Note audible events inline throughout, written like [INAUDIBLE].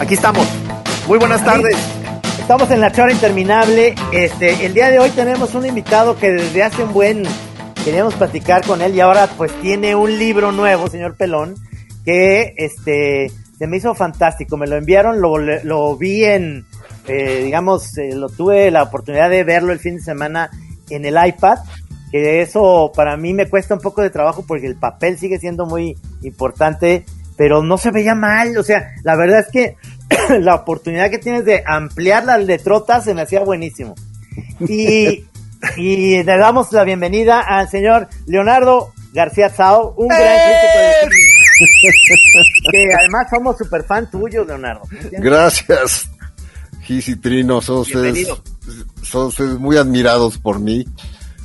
Aquí estamos. Muy buenas tardes. Estamos en la charla interminable. Este, el día de hoy tenemos un invitado que desde hace un buen queríamos platicar con él y ahora pues tiene un libro nuevo, señor Pelón, que este se me hizo fantástico. Me lo enviaron, lo, lo vi en, eh, digamos, eh, lo tuve la oportunidad de verlo el fin de semana en el iPad. Que eso para mí me cuesta un poco de trabajo porque el papel sigue siendo muy importante pero no se veía mal, o sea, la verdad es que [CLEARS THROAT] la oportunidad que tienes de ampliar las letrotas se me hacía buenísimo. Y, [LAUGHS] y le damos la bienvenida al señor Leonardo García Sao, un gran crítico de [LAUGHS] que además somos super fan tuyo, Leonardo. Gracias, Gis y Trino, son ustedes, son ustedes muy admirados por mí,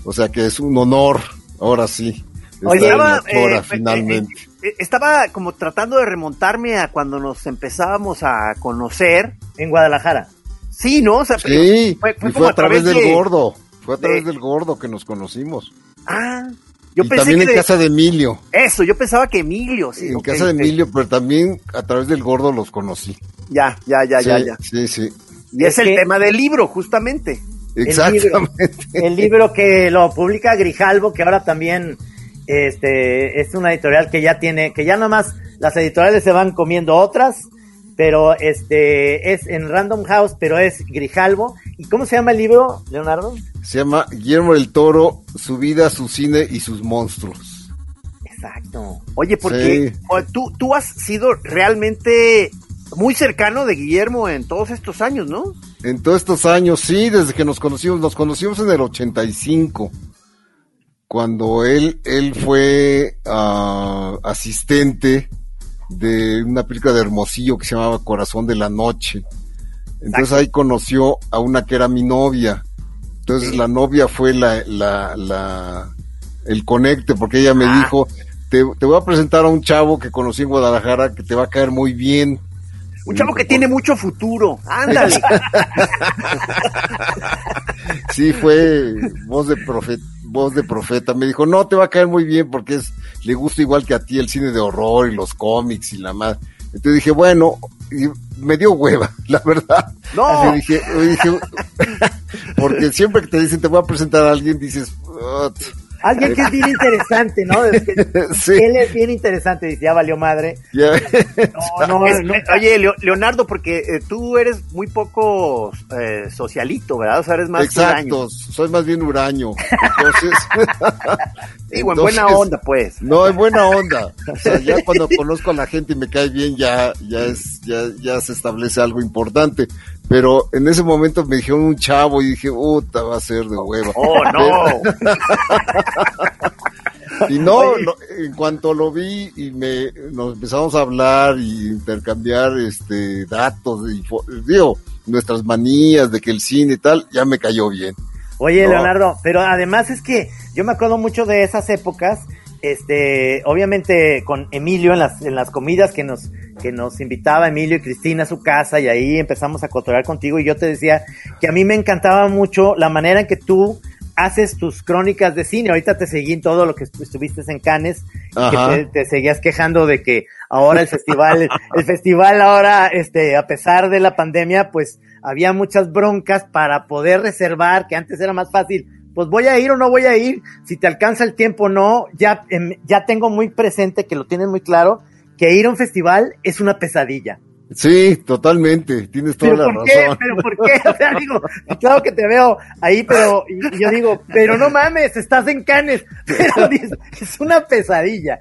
o sea que es un honor, ahora sí. Oye, estaba, eh, finalmente. Eh, eh, estaba como tratando de remontarme a cuando nos empezábamos a conocer en Guadalajara. Sí, ¿no? O sea, sí, fue, fue, a través, del gordo. Fue a través del gordo que nos conocimos. Ah, yo y también en casa de Emilio. Eso, yo pensaba que Emilio, sí. En casa de Emilio, pero también a través del gordo los conocí. Ya, ya, ya, ya, ya. Sí, sí. Y es, el tema del libro, justamente. Exactamente. El libro, que lo publica Grijalvo, que ahora también este es una editorial que ya tiene, que ya nada más las editoriales se van comiendo otras, pero este es en Random House, pero es Grijalvo. ¿Y cómo se llama el libro, Leonardo? Se llama Guillermo del Toro, su vida, su cine y sus monstruos. Exacto. Oye, porque tú, tú has sido realmente muy cercano de Guillermo en todos estos años, ¿no? En todos estos años, sí, desde que nos conocimos, nos conocimos en el 85 cuando él, él fue uh, asistente de una película de Hermosillo que se llamaba Corazón de la Noche. Entonces ahí conoció a una que era mi novia. Entonces la novia fue la, la, la, el conecte, porque ella me ah. dijo, te, te, voy a presentar a un chavo que conocí en Guadalajara que te va a caer muy bien. Un chavo que tiene mucho futuro. Ándale. [LAUGHS] sí, fue voz de profeta voz de profeta, me dijo, no, te va a caer muy bien porque es, le gusta igual que a ti el cine de horror y los cómics y la más. Entonces dije, bueno, y me dio hueva, [LAUGHS] la verdad. No. dije, dije [LAUGHS] porque siempre que te dicen te voy a presentar a alguien, dices, Alguien que es bien interesante, ¿no? [LAUGHS] sí. Él es bien interesante, dice, ya valió madre. No, [LAUGHS] no, no, Oye, Leonardo, porque eh, tú eres muy poco eh, socialito, ¿verdad? O sea, eres más Exacto, soy más bien huraño. Entonces... [LAUGHS] Digo, en buena onda, pues. No, en buena onda. O sea, ya cuando conozco a la gente y me cae bien, ya, ya es, ya, ya se establece algo importante. Pero en ese momento me dijeron un chavo y dije, puta, va a ser de hueva. ¡Oh, no! [LAUGHS] y no, en cuanto lo vi y me nos empezamos a hablar y intercambiar este datos, y, digo, nuestras manías de que el cine y tal, ya me cayó bien. Oye, Leonardo, pero además es que yo me acuerdo mucho de esas épocas este, obviamente con Emilio en las, en las comidas que nos, que nos invitaba Emilio y Cristina a su casa y ahí empezamos a cotorear contigo y yo te decía que a mí me encantaba mucho la manera en que tú haces tus crónicas de cine. Ahorita te seguí en todo lo que estuviste en Cannes, que te, seguías quejando de que ahora el festival, [LAUGHS] el festival ahora, este, a pesar de la pandemia, pues había muchas broncas para poder reservar, que antes era más fácil pues voy a ir o no voy a ir, si te alcanza el tiempo o no, ya, em, ya tengo muy presente que lo tienes muy claro, que ir a un festival es una pesadilla. Sí, totalmente, tienes toda la razón. Qué? ¿Pero por qué? O sea, digo, claro que te veo ahí, pero y, yo digo, pero no mames, estás en Canes, [LAUGHS] pero es una pesadilla.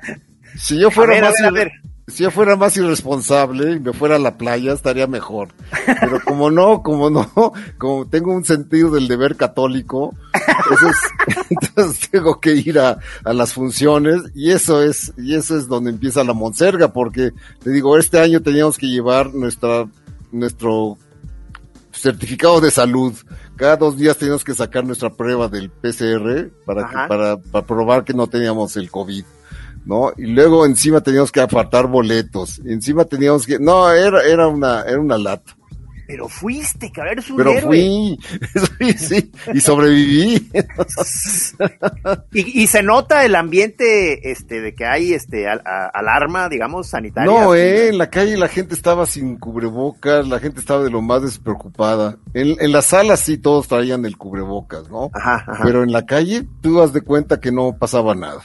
Si yo fuera más... a ver, si yo fuera más irresponsable y me fuera a la playa, estaría mejor. Pero como no, como no, como tengo un sentido del deber católico, [LAUGHS] entonces, tengo que ir a, a, las funciones y eso es, y eso es donde empieza la monserga, porque te digo, este año teníamos que llevar nuestra, nuestro certificado de salud. Cada dos días teníamos que sacar nuestra prueba del PCR para, que, para, para probar que no teníamos el COVID. ¿No? Y luego encima teníamos que apartar boletos, encima teníamos que, no, era, era una, era una lata. Pero fuiste, cabrón, eres un Pero héroe. fui, [LAUGHS] sí, sí, y sobreviví. [LAUGHS] y, y, se nota el ambiente este de que hay este al, a, alarma, digamos, sanitaria. No, eh, en la calle la gente estaba sin cubrebocas, la gente estaba de lo más despreocupada. En, en la sala sí todos traían el cubrebocas, ¿no? Ajá, ajá. Pero en la calle tú das de cuenta que no pasaba nada.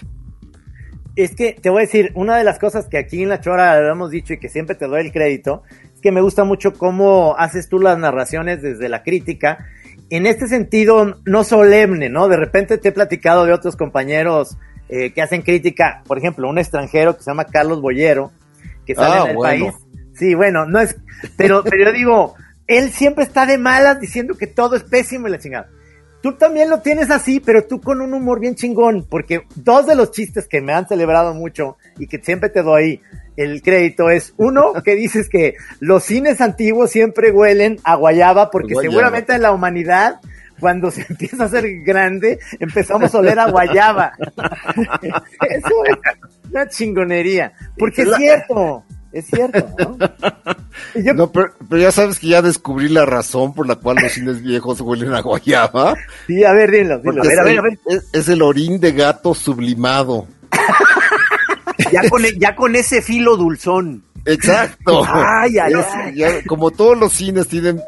Es que te voy a decir, una de las cosas que aquí en La Chora lo hemos dicho y que siempre te doy el crédito, es que me gusta mucho cómo haces tú las narraciones desde la crítica. En este sentido, no solemne, ¿no? De repente te he platicado de otros compañeros eh, que hacen crítica, por ejemplo, un extranjero que se llama Carlos Boyero, que sale Ah, en el bueno. país. Sí, bueno, no es, pero, pero yo digo, él siempre está de malas diciendo que todo es pésimo y la chingada. Tú también lo tienes así, pero tú con un humor bien chingón, porque dos de los chistes que me han celebrado mucho y que siempre te doy el crédito es uno [LAUGHS] que dices que los cines antiguos siempre huelen a guayaba porque Guayaba. seguramente en la humanidad cuando se [LAUGHS] empieza a hacer grande empezamos a oler a guayaba. [LAUGHS] Eso es una chingonería, porque es cierto, es cierto, ¿no? [LAUGHS] Yo- No, pero, pero ya sabes que ya descubrí la razón por la cual los cines viejos huelen a guayaba. sí, a ver, dilo, A ver, a ver, es, a ver. el- es- es el orín de gato sublimado. [LAUGHS] Ya con, e- ya con ese filo dulzón. Exacto. Ay, ay, Ya- ay. ya- como todos los cines tienen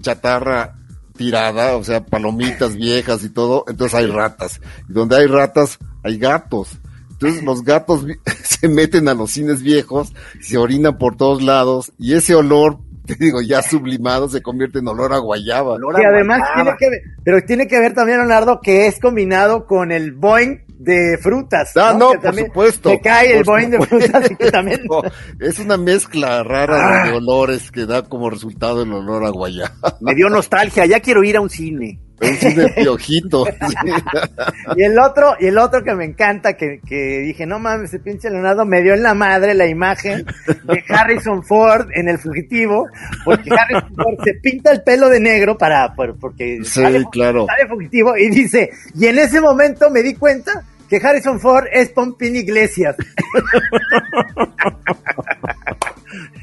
chatarra tirada, o sea, palomitas viejas y todo, entonces hay ratas. Y donde hay ratas, hay gatos. Entonces los gatos [LAUGHS] se meten a los cines viejos, se orinan por todos lados, y ese olor, [LAUGHS] te digo, ya sublimado, se convierte en olor a guayaba. Olor Que a además guayaba. tiene que ver, pero tiene que ver también, Leonardo, que es combinado con el Boeing de frutas. Ah, no, Que por también supuesto. Te cae el por Boeing de frutas y que también. [LAUGHS] Es una mezcla rara de olores que da como resultado el olor a guayaba. Me dio nostalgia, ya quiero ir a un cine. Un cine piojito. [LAUGHS] Y el otro, y el otro que me encanta, que, que dije, no mames, ese pinche Leonardo me dio en la madre la imagen de Harrison Ford en el fugitivo, porque Harrison Ford se pinta el pelo de negro para, por- porque Sí, sale, claro. sale fugitivo y dice, y en ese momento me di cuenta que Harrison Ford es Pompín Iglesias. [LAUGHS]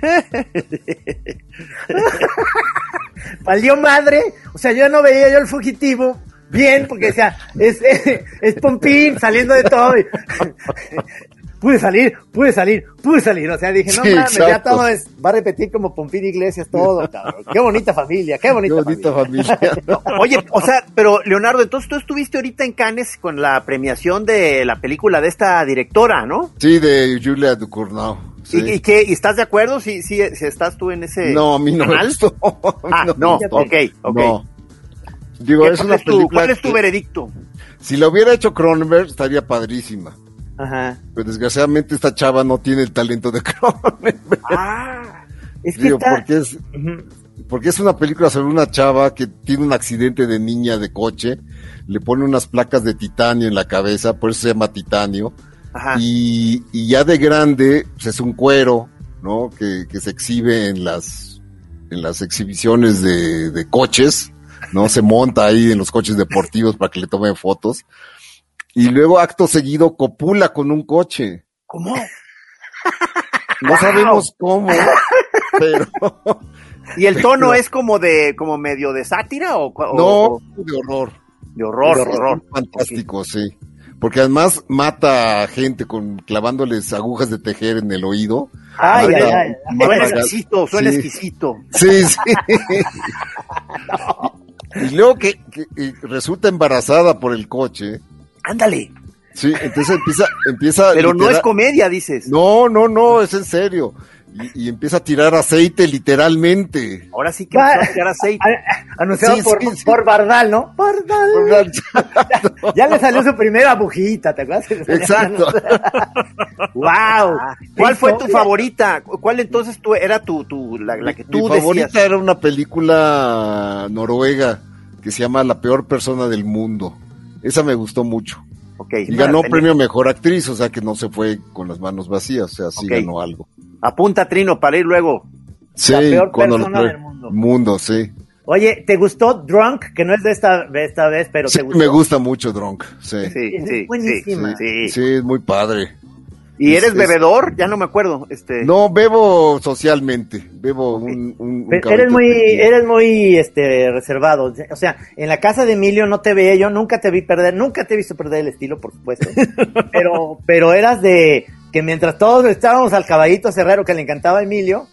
[LAUGHS] Valió madre, o sea, yo no veía yo el fugitivo bien, porque decía, es, es, es Pompín saliendo de todo. y- [LAUGHS] pude salir, pude salir, pude salir. O sea, dije, no Sí, mames, ya todo es, va a repetir como Pompín Iglesias todo, cabrón. Qué bonita familia, qué Qué bonita, bonita familia. familia. [LAUGHS] Oye, o sea, pero Leonardo, entonces tú estuviste ahorita en Cannes con la premiación de la película de esta directora, ¿no? Sí, de Julia Ducournau. Sí. ¿Y, y qué? ¿Y estás de acuerdo si, si, si estás tú en ese No, a mí no me canal? gustó. A [LAUGHS] mí Ah, no, me gustó. ok, ok. No. Digo, ¿Qué- es una es tu, película cuál es tu veredicto? Si lo hubiera hecho Cronenberg, estaría padrísima. Ajá. Pero desgraciadamente esta chava no tiene el talento de [LAUGHS] Cronenberg. Ah, es que Digo, está... porque es, porque es una película sobre una chava que tiene un accidente de niña de coche, le pone unas placas de titanio en la cabeza, por eso se llama titanio, Ajá. y, y ya de grande pues es un cuero, ¿no? Que, que se exhibe en las, en las exhibiciones de, de coches, ¿no? Se monta ahí en los coches deportivos para que le tomen fotos. Y luego acto seguido copula con un coche. ¿Cómo? No sabemos cómo, pero ¿Y el tono es como de, como medio de sátira o, o- no, o de horror. de horror, De horror? Fantástico, sí. Porque además mata a gente con clavándoles agujas de tejer en el oído. Ay, Mata- ay, ay. Suena exquisito, suena sí. exquisito. Sí, sí. Y luego que, resulta embarazada por el coche. Ándale. Sí, entonces empieza, empieza. Pero no es comedia, dices. No, no, no, es en serio. Y, y empieza a tirar aceite literalmente. Ahora sí que Va- empezó a tirar aceite. [LAUGHS] A- Anunciado Sí, por, sí, sí. por Bardal, ¿no? Bardal. [LAUGHS] Ya le salió su primera bujita, ¿te acuerdas? Exacto. wow. [LAUGHS] ¿Cuál fue tu favorita? ¿Cuál entonces tú era tu, tu la, la que tú Mi favorita decías? era una película noruega que se llama La peor persona del mundo. Esa me gustó mucho. Y ganó premio mejor actriz, o sea que no se fue con las manos vacías, o sea, sí ganó algo. Apunta Trino para ir luego. Sí, peor cuando persona lo- del mundo. Mundo, sí. Oye, ¿te gustó Drunk? Que no es de esta, de esta vez, pero Sí, te gustó. me gusta mucho Drunk, sí. Sí, Es sí, buenísima. sí, sí. Sí, es muy padre. ¿Y eres bebedor? Ya no me acuerdo. Este... No, bebo socialmente. Bebo un, un, Eres muy, eres muy este, reservado. O sea, en la casa de Emilio no te veía yo, nunca te vi perder, nunca te he visto perder el estilo, por supuesto. [LAUGHS] pero, pero eras de que mientras todos estábamos al caballito cerrero que le encantaba a Emilio,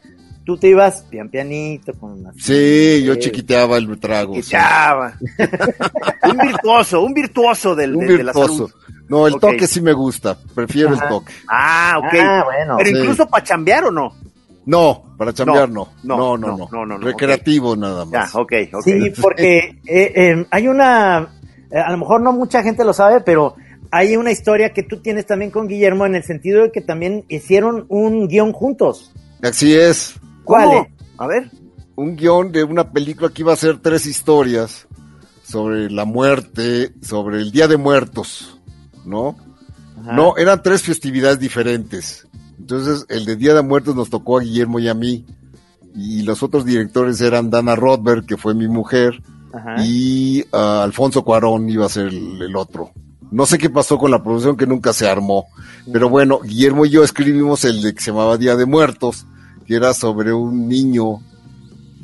tú te ibas pian pianito con una... Sí, yo chiquiteaba el trago. Chiquiteaba. [LAUGHS] un virtuoso, un virtuoso del, un de la salud. No, el toque sí me gusta, prefiero el toque. Ah, ok. Ah, bueno. Pero incluso para chambear o no? No, para chambear no. No, no, no. Recreativo nada más. Ya, ok, ok. Sí, porque [LAUGHS] eh, eh, hay una, eh, a lo mejor no mucha gente lo sabe, pero hay una historia que tú tienes también con Guillermo en el sentido de que también hicieron un guion juntos. Así es. ¿Cuál? A ver. Un guion de una película que iba a ser tres historias sobre la muerte, sobre el Día de Muertos. ¿no? No, eran tres festividades diferentes. Entonces, el de Día de Muertos nos tocó a Guillermo y a mí. Y los otros directores eran Dana Rothberg, que fue mi mujer, y ah, Alfonso Cuarón iba a ser el, otro. No sé qué pasó con la producción que nunca se armó. Pero bueno, Guillermo y yo escribimos el de que se llamaba Día de Muertos, que era sobre un niño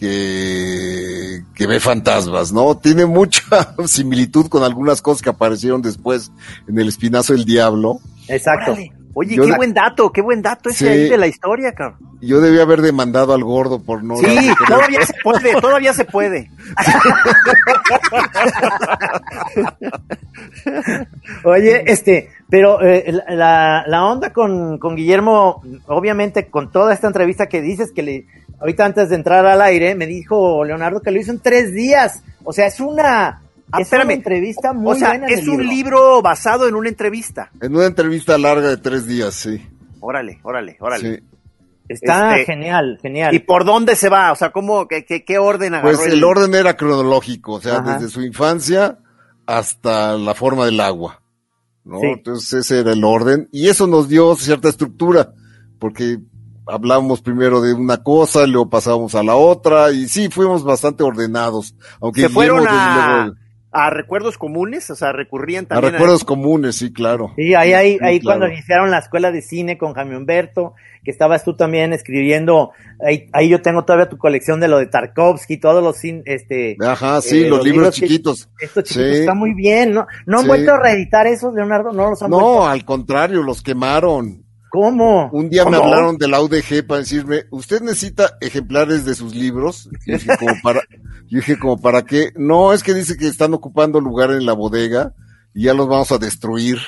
que, que ve fantasmas, ¿no? Tiene mucha [LAUGHS] similitud con algunas cosas que aparecieron después en el Espinazo del Diablo. Exacto. Oye, qué buen dato, qué buen dato ese ahí de la historia, cabrón. Yo debía haber demandado al gordo por no. Sí, todavía se puede, todavía se puede. [LAUGHS] Oye, este, pero eh, la, la, onda con, con Guillermo, obviamente con toda esta entrevista que dices que le, ahorita antes de entrar al aire, me dijo Leonardo que lo hizo en tres días. O sea, es una, ah, es una entrevista muy o sea, Es un libro. basado en una entrevista. En una entrevista larga de tres días, sí. Órale, órale, órale. Sí. Está este, genial, genial. ¿Y por dónde se va? O sea, ¿cómo, qué, qué, orden agarró? Pues el, orden era cronológico, o sea, desde su infancia hasta la forma del agua, ¿no? Entonces ese era el orden y eso nos dio cierta estructura, porque hablamos primero de una cosa, luego pasamos a la otra, y sí, fuimos bastante ordenados. Aunque ¿Se fueron a, a, recuerdos comunes? O sea, recurrían también a... recuerdos comunes, sí, claro. Sí, ahí, ahí, ahí cuando iniciaron la escuela de cine con Jaime Humberto, que estabas tú también escribiendo, ahí, ahí yo tengo todavía tu colección de lo de Tarkovsky, todos los, este... Ajá, sí, eh, los, libros, chiquitos. estos chiquitos está muy bien, ¿no? ¿No han vuelto a reeditar esos, Leonardo? No los han No, al contrario, los quemaron. ¿Cómo? Un día me hablaron de la UDG para decirme, ¿usted necesita ejemplares de sus libros? Y dije, como para, yo dije, como para qué? No, es que dice que están ocupando lugar en la bodega y ya los vamos a destruir.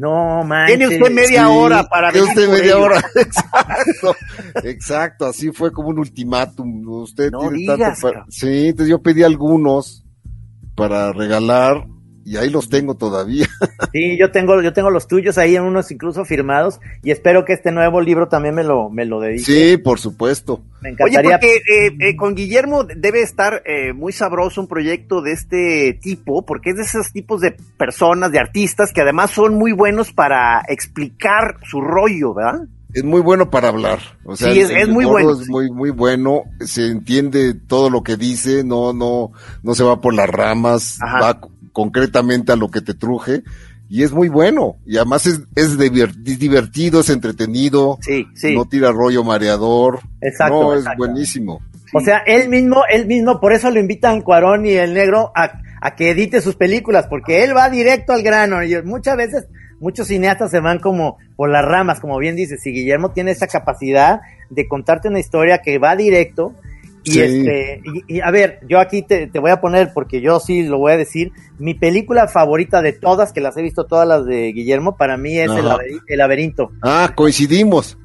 No, manches. Tiene usted media hora para Tiene usted media hora. [LAUGHS] exacto. Exacto. Así fue como un ultimátum. Usted tiene tanto para... Sí, entonces yo pedí algunos para regalar y ahí los tengo todavía. [LAUGHS] Sí, yo tengo, yo tengo los tuyos ahí en unos incluso firmados y espero que este nuevo libro también me lo, me lo dedique. Sí, por supuesto. Me encantaría. Oye, porque eh, eh, con Guillermo debe estar eh, muy sabroso un proyecto de este tipo, porque es de esos tipos de personas, de artistas que además son muy buenos para explicar su rollo, ¿verdad? Es muy bueno para hablar. O sea, sí, es, muy bueno. Es muy, muy bueno. Se entiende todo lo que dice, no, no, no se va por las ramas, va concretamente a lo que te truje y es muy bueno y además es, es, divertido, es entretenido, sí, sí. no tira rollo mareador, exacto, no, es buenísimo. O sea, él mismo, él mismo, por eso lo invitan Cuarón y el negro a, a, que edite sus películas, porque él va directo al grano y muchas veces muchos cineastas se van como por las ramas, como bien dices, y Guillermo tiene esa capacidad de contarte una historia que va directo y este, y, a ver, yo aquí te, voy a poner, porque yo sí lo voy a decir, mi película favorita de todas, que las he visto todas las de Guillermo, para mí es el, laberinto. Ah, coincidimos.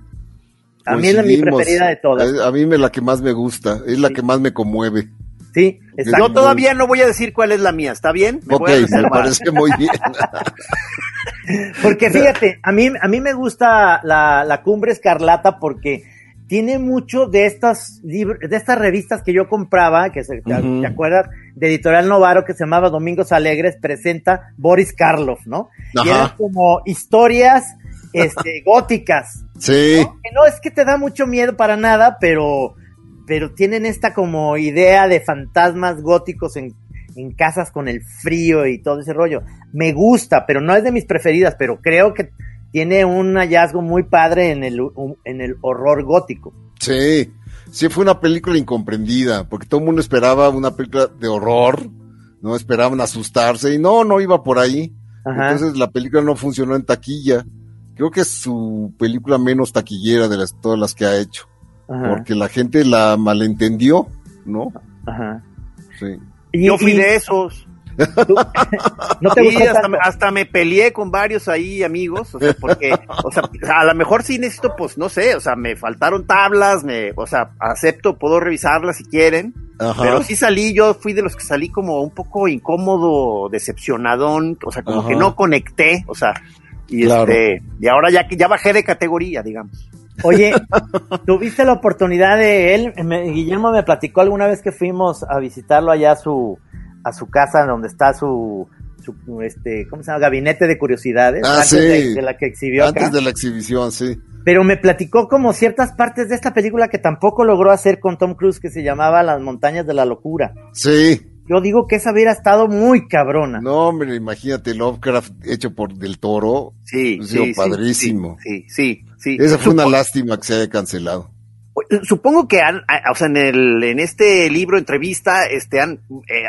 A mí es mi preferida de todas. A mí es la que más me gusta, es la que más me conmueve. Sí, exacto. Yo todavía no voy a decir cuál es la mía, ¿está bien? Me ok, me parece muy bien. [LAUGHS] porque fíjate, a mí, a mí me gusta la, la Cumbre Escarlata porque tiene mucho de estas de estas revistas que yo compraba, que se, ¿te, acuerdas? De Editorial Novaro que se llamaba Domingos Alegres, presenta Boris Karloff, ¿no? Y eran como historias este, [LAUGHS] góticas. Sí. Que no es que te da mucho miedo para nada, pero, pero tienen esta como idea de fantasmas góticos en, en casas con el frío y todo ese rollo. Me gusta, pero no es de mis preferidas, pero creo que tiene un hallazgo muy padre en el, en el horror gótico. Sí, sí fue una película incomprendida, porque todo el mundo esperaba una película de horror, no esperaban asustarse y no, no iba por ahí. Entonces la película no funcionó en taquilla. Creo que es su película menos taquillera de las, todas las que ha hecho. Porque la gente la malentendió, ¿no? Ajá. Sí. Yo fui de esos. ¿No te sí, hasta, hasta, me peleé con varios ahí amigos, o sea, porque, o sea, a lo mejor sí necesito, pues, no sé, o sea, me faltaron tablas, me, o sea, acepto, puedo revisarlas si quieren, pero sí salí, yo fui de los que salí como un poco incómodo, decepcionadón, o sea, como que no conecté, o sea, y este, y ahora ya que ya bajé de categoría, digamos. Oye, [LAUGHS] ¿tuviste la oportunidad de él? Guillermo me platicó alguna vez que fuimos a visitarlo allá a su, a su casa donde está su, su este, ¿cómo se llama? Gabinete de curiosidades. Ah, antes de, la que exhibió. Antes de la exhibición, sí. Pero me platicó como ciertas partes de esta película que tampoco logró hacer con Tom Cruise, que se llamaba Las montañas de la locura. Sí. Yo digo que esa hubiera estado muy cabrona. No, hombre, imagínate Lovecraft hecho por Del Toro. Sí, sí, padrísimo. Sí, sí, sí. Esa fue una lástima que se haya cancelado. Supongo que han, o sea, en el, en este libro, entrevista, este, han, eh,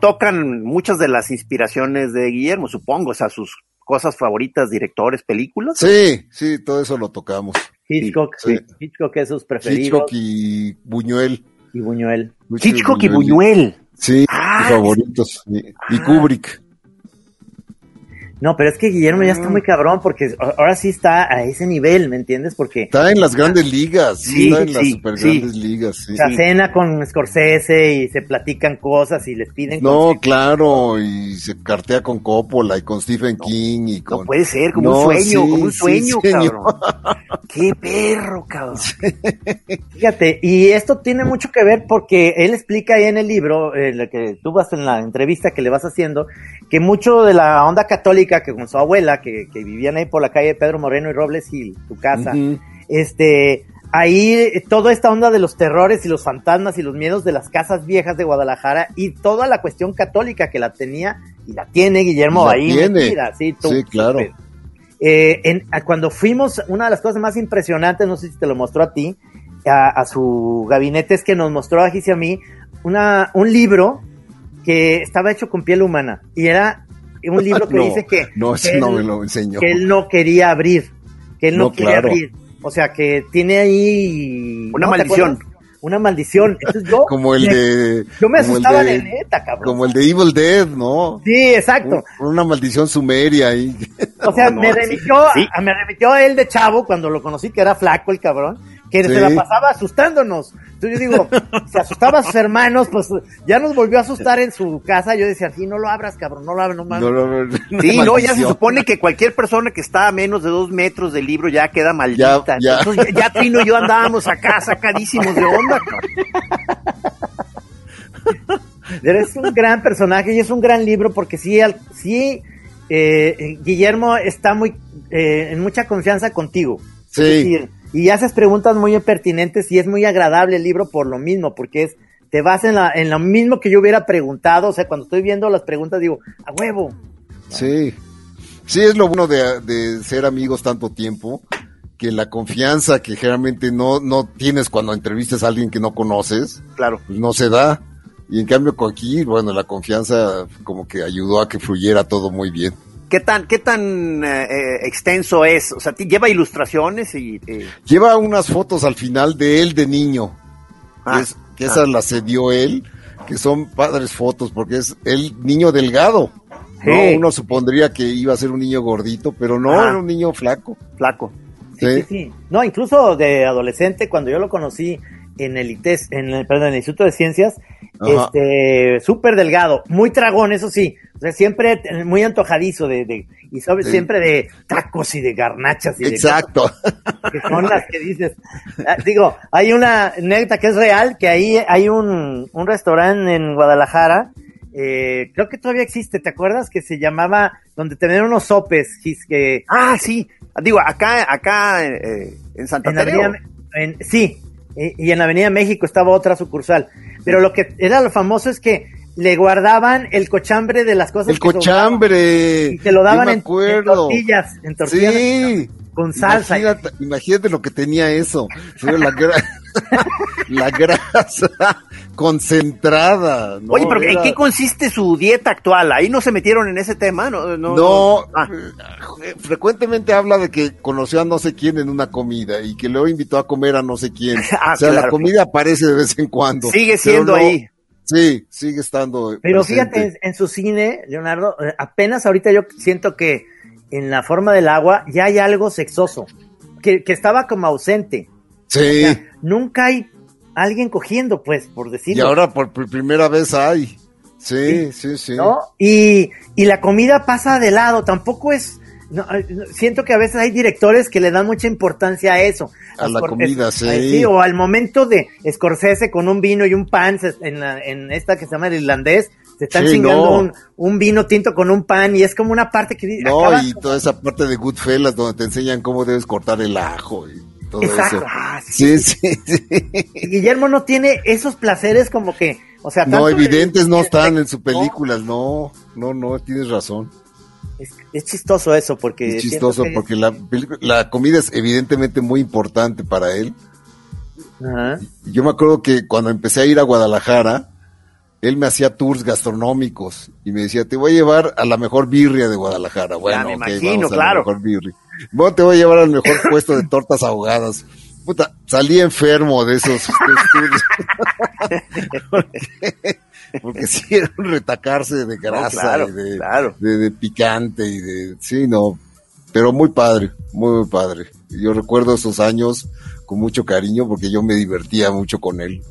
tocan muchas de las inspiraciones de Guillermo, supongo, o sea, sus cosas favoritas, directores, películas. Sí, sí, todo eso lo tocamos. Hitchcock, sí. Hitchcock es sus preferidos. Hitchcock y Buñuel. Y Buñuel. Hitchcock y Buñuel. Sí, ah, favoritos. Y, Kubrick. No, pero es que Guillermo ya está muy cabrón porque ahora sí está a ese nivel, ¿me entiendes? Porque está en las grandes ligas, sí, está en las super grandes ligas. Sí. Se cena con Scorsese y se platican cosas y les piden. No, claro, y se cartea con Coppola y con Stephen King y con. No puede ser, como un sueño, como un sueño, cabrón. Qué perro, cabrón. Fíjate, y esto tiene mucho que ver porque él explica ahí en el libro, eh, lo que tú vas en la entrevista que le vas haciendo, que mucho de la onda católica que con su abuela, que, vivían ahí por la calle Pedro Moreno y Robles y tu casa, este, ahí toda esta onda de los terrores y los fantasmas y los miedos de las casas viejas de Guadalajara y toda la cuestión católica que la tenía y la tiene Guillermo ahí. sí, sí, claro. Eh, cuando fuimos, una de las cosas más impresionantes, no sé si te lo mostró a ti, a, su gabinete, es que nos mostró a Gis y a mí una, un libro que estaba hecho con piel humana y era un [LAUGHS] libro que dice que, no, que, no él, lo enseñó. que él no quería abrir, que él no, quería abrir. O sea, que tiene ahí... Una maldición. Una maldición. Entonces yo... [LAUGHS] como el de... Yo me asustaba de, neta, cabrón. Como el de Evil Dead, ¿no? Sí, exacto. una maldición sumeria ahí. O sea, [LAUGHS] me, remitió, me remitió a él de chavo cuando lo conocí, que era flaco el cabrón que se la pasaba asustándonos. Entonces yo digo, [LAUGHS] se asustaba a sus hermanos, pues ya nos volvió a asustar en su casa. Yo decía, sí, no lo abras, cabrón, no lo abras, no mames. sí, no, ya se supone que cualquier persona que está a menos de dos metros del libro ya queda maldita. Ya, ya. Entonces ya Trino y yo andábamos acá sacadísimos de onda. [LAUGHS] Eres un gran personaje y es un gran libro porque sí, sí eh, Guillermo está muy eh, en mucha confianza contigo. Sí y haces preguntas muy pertinentes y es muy agradable el libro por lo mismo, porque es te vas en, la, en lo mismo que yo hubiera preguntado, o sea, cuando estoy viendo las preguntas digo, a huevo. Sí, sí es lo bueno de, ser amigos tanto tiempo, que la confianza que generalmente no, no tienes cuando entrevistas a alguien que no conoces, claro, pues no se da. Y en cambio aquí, bueno, la confianza como que ayudó a que fluyera todo muy bien. ¿Qué tan, qué tan eh, eh, extenso es? O sea, ¿lleva ilustraciones? y eh? Lleva unas fotos al final de él de niño. Ah, que, esas ah. las cedió él, que son padres fotos, porque es el niño delgado. Uno supondría que iba a ser un niño gordito, pero no, era un niño flaco. Flaco. Sí, sí, No, incluso de adolescente, cuando yo lo conocí en el ITES, en el, perdón, en el Instituto de Ciencias, este, súper delgado, muy tragón, eso sí, o sea, siempre muy antojadizo de, de y sobre, siempre de tacos y de garnachas y Exacto. que son las que dices. Ah, digo, hay una neta que es real, que ahí hay un, un restaurante en Guadalajara, eh, creo que todavía existe, ¿te acuerdas? Que se llamaba, donde tenían unos sopes, que... Ah, sí, digo, acá, acá, eh, en Santa Teresa. sí, y, en la Avenida México estaba otra sucursal. Pero lo que era lo famoso es que le guardaban el cochambre de las cosas. El cochambre. Y te lo daban en, tortillas, en tortillas. Sí. Con salsa. Imagínate, lo que tenía eso. La, [LAUGHS] la grasa concentrada. Oye, pero ¿en qué consiste su dieta actual? Ahí no se metieron en ese tema, ¿no? No, ah. eh, frecuentemente habla de que conoció a no sé quién en una comida y que luego invitó a comer a no sé quién. [LAUGHS] Ah, o sea, la comida aparece de vez en cuando. Sigue siendo ahí. Sí, sigue estando. Pero fíjate, en, su cine, Leonardo, eh, apenas ahorita yo siento que en la forma del agua ya hay algo sexoso, que, estaba como ausente. Sí. nunca hay alguien cogiendo, pues, por decirlo. Y ahora por primera vez hay. Sí, sí, sí. ¿No? Y, y la comida pasa de lado, tampoco es no, siento que a veces hay directores que le dan mucha importancia a eso. A, la comida, sí. O al momento de Scorsese con un vino y un pan en, en esta que se llama el irlandés, se están chingando un, vino tinto con un pan y es como una parte que... No, y toda esa parte de Goodfellas donde te enseñan cómo debes cortar el ajo y todo eso. Ah, sí, sí, sí, Guillermo no tiene esos placeres como que... O sea, no, evidentes no están en sus películas, no, no, no, tienes razón. Es, chistoso eso porque... Es chistoso porque la, la comida es evidentemente muy importante para él. Yo me acuerdo que cuando empecé a ir a Guadalajara, él me hacía tours gastronómicos y me decía, te voy a llevar a la mejor birria de Guadalajara. Bueno, me imagino, claro. Bueno, te voy a llevar al mejor [LAUGHS] puesto de tortas ahogadas. Puta, salí enfermo de esos, [LAUGHS] [LAUGHS] porque sí era un retacarse de grasa y de, picante y de, sí, no, pero muy padre, muy, padre. Yo recuerdo esos años con mucho cariño porque yo me divertía mucho con él.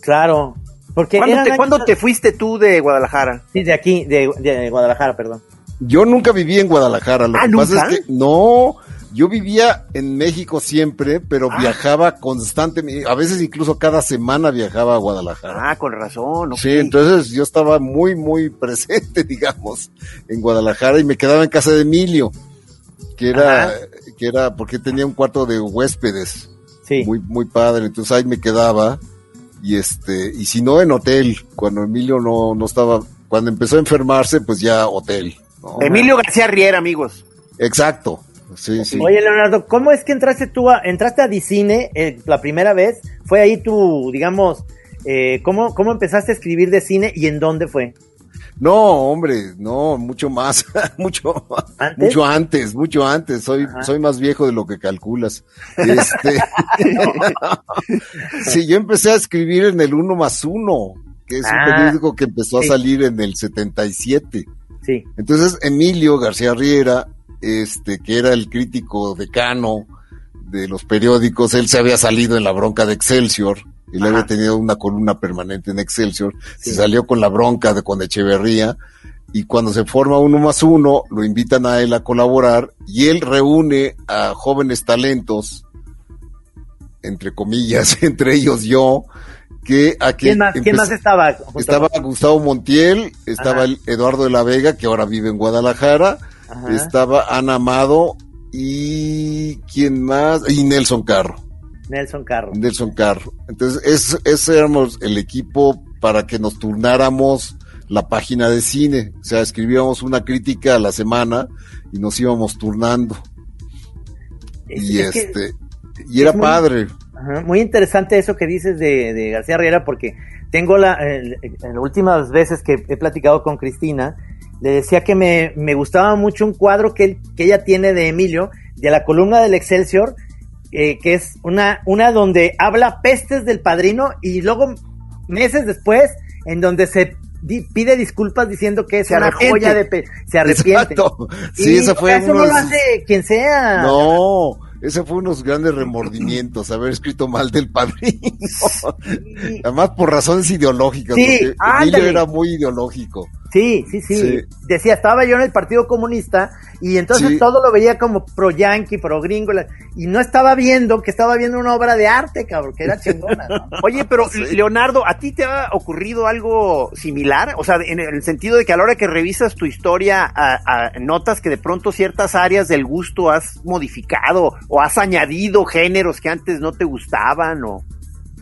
Claro, porque ¿Cuándo, te, fuiste tú de Guadalajara? Sí, de aquí, de, Guadalajara, perdón. Yo nunca viví en Guadalajara, lo ¿Ah, que pasa es que no, yo vivía en México siempre, pero ah. viajaba constantemente, a veces incluso cada semana viajaba a Guadalajara. Ah, con razón. Sí, entonces yo estaba muy, muy presente, [LAUGHS] digamos, en Guadalajara y me quedaba en casa de Emilio, que era, que era porque tenía un cuarto de huéspedes. Sí. Muy, muy padre, entonces ahí me quedaba y este, y si no en hotel, cuando Emilio no, no estaba, cuando empezó a enfermarse, pues ya hotel. Emilio García Riera, amigos. Exacto, Oye, Leonardo, ¿cómo es que entraste tú a, entraste a Dicine eh, la primera vez? ¿Fue ahí tu, digamos, eh, ¿cómo, ¿cómo empezaste a escribir de cine y en dónde fue? No, hombre, no, mucho más, [LAUGHS] mucho, ¿Antes? mucho antes, mucho antes. Soy, soy más viejo de lo que calculas. [LAUGHS] Este, [LAUGHS] sí, yo empecé a escribir en el Uno más Uno, que es un ah, periódico que empezó a salir en el 77. Sí. Entonces, Emilio García Riera este, que era el crítico decano de los periódicos, él se había salido en la bronca de Excelsior, y le había tenido una columna permanente en Excelsior, se salió con la bronca de con Echeverría, y cuando se forma uno más uno, lo invitan a él a colaborar, y él reúne a jóvenes talentos, entre comillas, [LAUGHS] entre ellos yo, que aquí ¿Quién más, ¿Quién más estaba? Estaba Gustavo Montiel, estaba Eduardo de la Vega, que ahora vive en Guadalajara, estaba Ana Amado y quién más, y Nelson Carro. Nelson Carro. Nelson Carro. Entonces, ese éramos el equipo para que nos turnáramos la página de cine. O sea, escribíamos una crítica a la semana y nos íbamos turnando. y este, y era padre. muy interesante eso que dices de, García Riera, porque tengo la, en las últimas veces que he platicado con Cristina, le decía que me, me gustaba mucho un cuadro que, que, ella tiene de Emilio, de la columna del Excelsior, eh, que es una, una donde habla pestes del padrino y luego meses después en donde se pide disculpas diciendo que es una joya de se arrepiente. Exacto. Sí, eso fue eso no lo hace quien sea. No, ese fue unos grandes remordimientos, haber escrito mal del padrino. Además por razones ideológicas, porque Emilio era muy ideológico. Sí, sí, sí, Decía, estaba yo en el Partido Comunista y entonces todo lo veía como pro yankee, pro gringo, y no estaba viendo que estaba viendo una obra de arte, cabrón, que era chingona. [LAUGHS] Oye, pero Leonardo, ¿a ti te ha ocurrido algo similar? O sea, en el sentido de que a la hora que revisas tu historia, notas que de pronto ciertas áreas del gusto has modificado o has añadido géneros que antes no te gustaban o...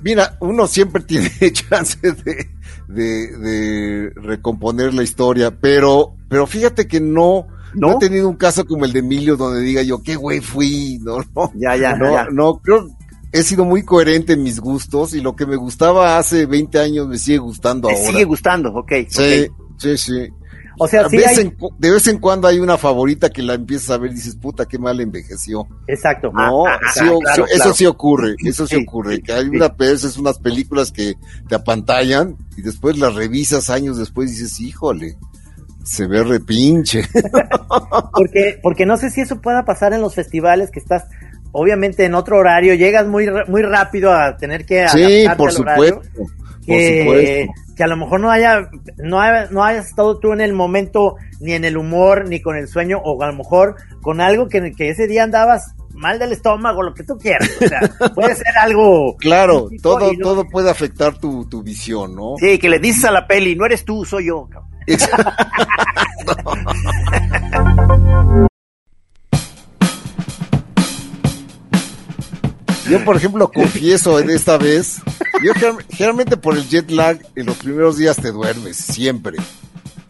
Mira, uno siempre [LAUGHS] tiene chance de, de, de recomponer la historia, pero, pero fíjate que no, no, he tenido un caso como el de Emilio donde diga yo, qué güey fui, no, no. Ya, ya, no, ya. no, creo, he sido muy coherente en mis gustos y lo que me gustaba hace 20 años me sigue gustando me ahora. sigue gustando, ok. Sí, okay. sí, sí. O sea, sí vez hay... en, de vez en cuando hay una favorita que la empiezas a ver y dices, puta, qué mal envejeció. Exacto. No, Ah, ah, sí, ah, o- claro, eso claro. sí ocurre, eso sí, Sí, ocurre, sí, que hay una veces unas películas que te apantallan y después las revisas años después y dices, híjole, se ve repinche. [LAUGHS] Porque, porque no sé si eso pueda pasar en los festivales que estás, obviamente, en otro horario, llegas muy, muy rápido a tener que sí, por horario, supuesto, por que, supuesto. Que a lo mejor no haya, no haya, no hayas estado tú en el momento, ni en el humor, ni con el sueño, o a lo mejor con algo que, que ese día andabas mal del estómago, lo que tú quieras. O sea, [LAUGHS] puede ser algo. Claro, todo, no- todo puede afectar tu, tu visión, ¿no? Sí, que le dices a la peli, no eres tú, soy yo. cabrón. Exacto. [LAUGHS] [LAUGHS] Yo, por ejemplo, confieso en esta vez, yo gener- generalmente por el jet lag, en los primeros días te duermes, siempre.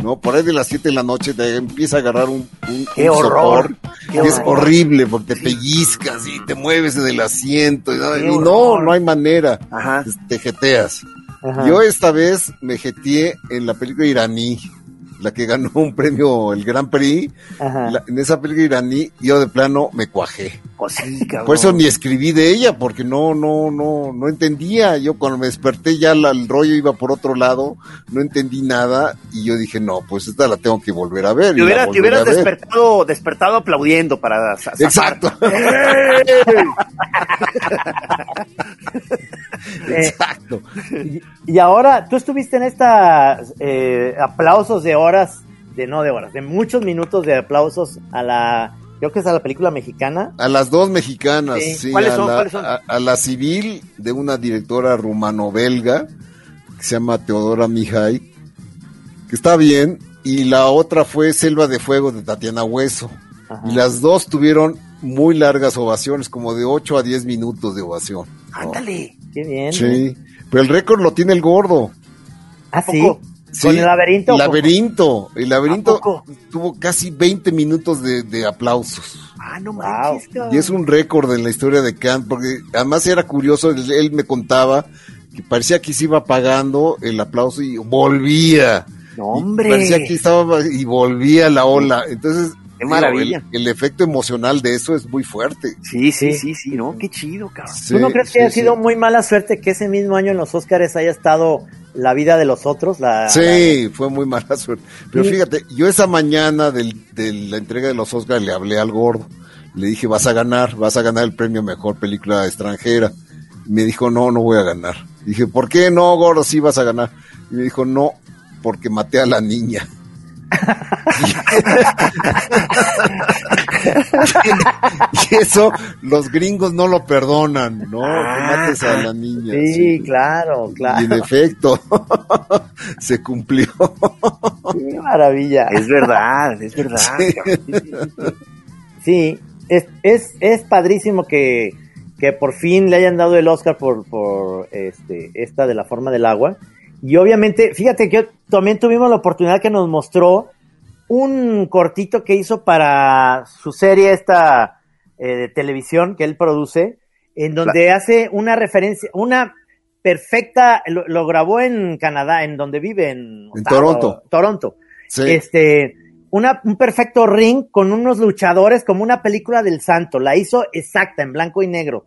¿No? Por ahí de las 7 de la noche te empieza a agarrar un, un, ¡Qué un horror! sopor, ¡Qué que es horror! horrible porque te pellizcas y te mueves del asiento y, no- ¡Qué y no, no hay manera. Ajá. Te jeteas. Ajá. Yo esta vez me jeteé en la película iraní, la que ganó un premio, el Gran Prix. La- en esa película iraní, yo de plano me cuajé. Pues sí, cabrón. Por eso ni escribí de ella, porque no, no, no, no entendía. Yo cuando me desperté ya la- el rollo iba por otro lado, no entendí nada y yo dije, no, pues esta la tengo que volver a ver. Te, hubiera- te hubieras despertado, despertado aplaudiendo para zafar. Exacto, [LAUGHS] [LAUGHS] Eh, exacto. y, y ahora, tú estuviste en estas eh, aplausos de horas, de no de horas, de muchos minutos de aplausos a la, creo que es a la película mexicana. A las dos mexicanas, Sí. sí, ¿Cuáles a, son? la, ¿Cuáles son? A, a la civil de una directora rumano-belga que se llama Teodora Mihai, que está bien, y la otra fue Selva de Fuego de Tatiana Hueso. Ajá. Y las dos tuvieron muy largas ovaciones, como de 8 a 10 minutos de ovación. ¿no? Ándale. Qué bien. Sí, pero el récord lo tiene el gordo. Ah, sí. Con el laberinto. Laberinto. El laberinto tuvo casi 20 minutos de, de aplausos. Ah, no Wow. manches, cabrón. Y es un récord en la historia de Kant, porque además era curioso, él, él me contaba que parecía que se iba pagando el aplauso y volvía. No, Y hombre. parecía que estaba y volvía la ola. Entonces, Qué digo, maravilla. el, el efecto emocional de eso es muy fuerte. Sí, sí, Sí. sí, sí, ¿no? Qué chido, cabrón. Sí, ¿Tú no crees que sí, haya sido sí. muy mala suerte que ese mismo año en los Óscares haya estado La vida de los otros? La, Sí, fue muy mala suerte. Pero Sí. fíjate, yo esa mañana del- de la entrega de los Oscars le hablé al gordo. Le dije, vas a ganar, vas a ganar el premio Mejor Película Extranjera. Y me dijo, no, no voy a ganar. Dije, ¿por qué no, gordo? Sí vas a ganar. Y me dijo, no, porque maté a la niña. [LAUGHS] y eso los gringos no lo perdonan, ¿no? que mates a la niña. Sí, claro, claro. Y en efecto, [LAUGHS] se cumplió. Qué maravilla. Es verdad, es verdad. Sí. Sí, es, es, es padrísimo que, que por fin le hayan dado el Oscar por, por este, esta de la forma del agua. Y obviamente, fíjate que también tuvimos la oportunidad que nos mostró un cortito que hizo para su serie esta eh, de televisión que él produce, en donde hace una referencia, una perfecta, lo, lo grabó en Canadá, en donde vive, en, En Ottawa, Toronto. Toronto. Sí. Este, una, un perfecto ring con unos luchadores como una película del santo. La hizo exacta, en blanco y negro.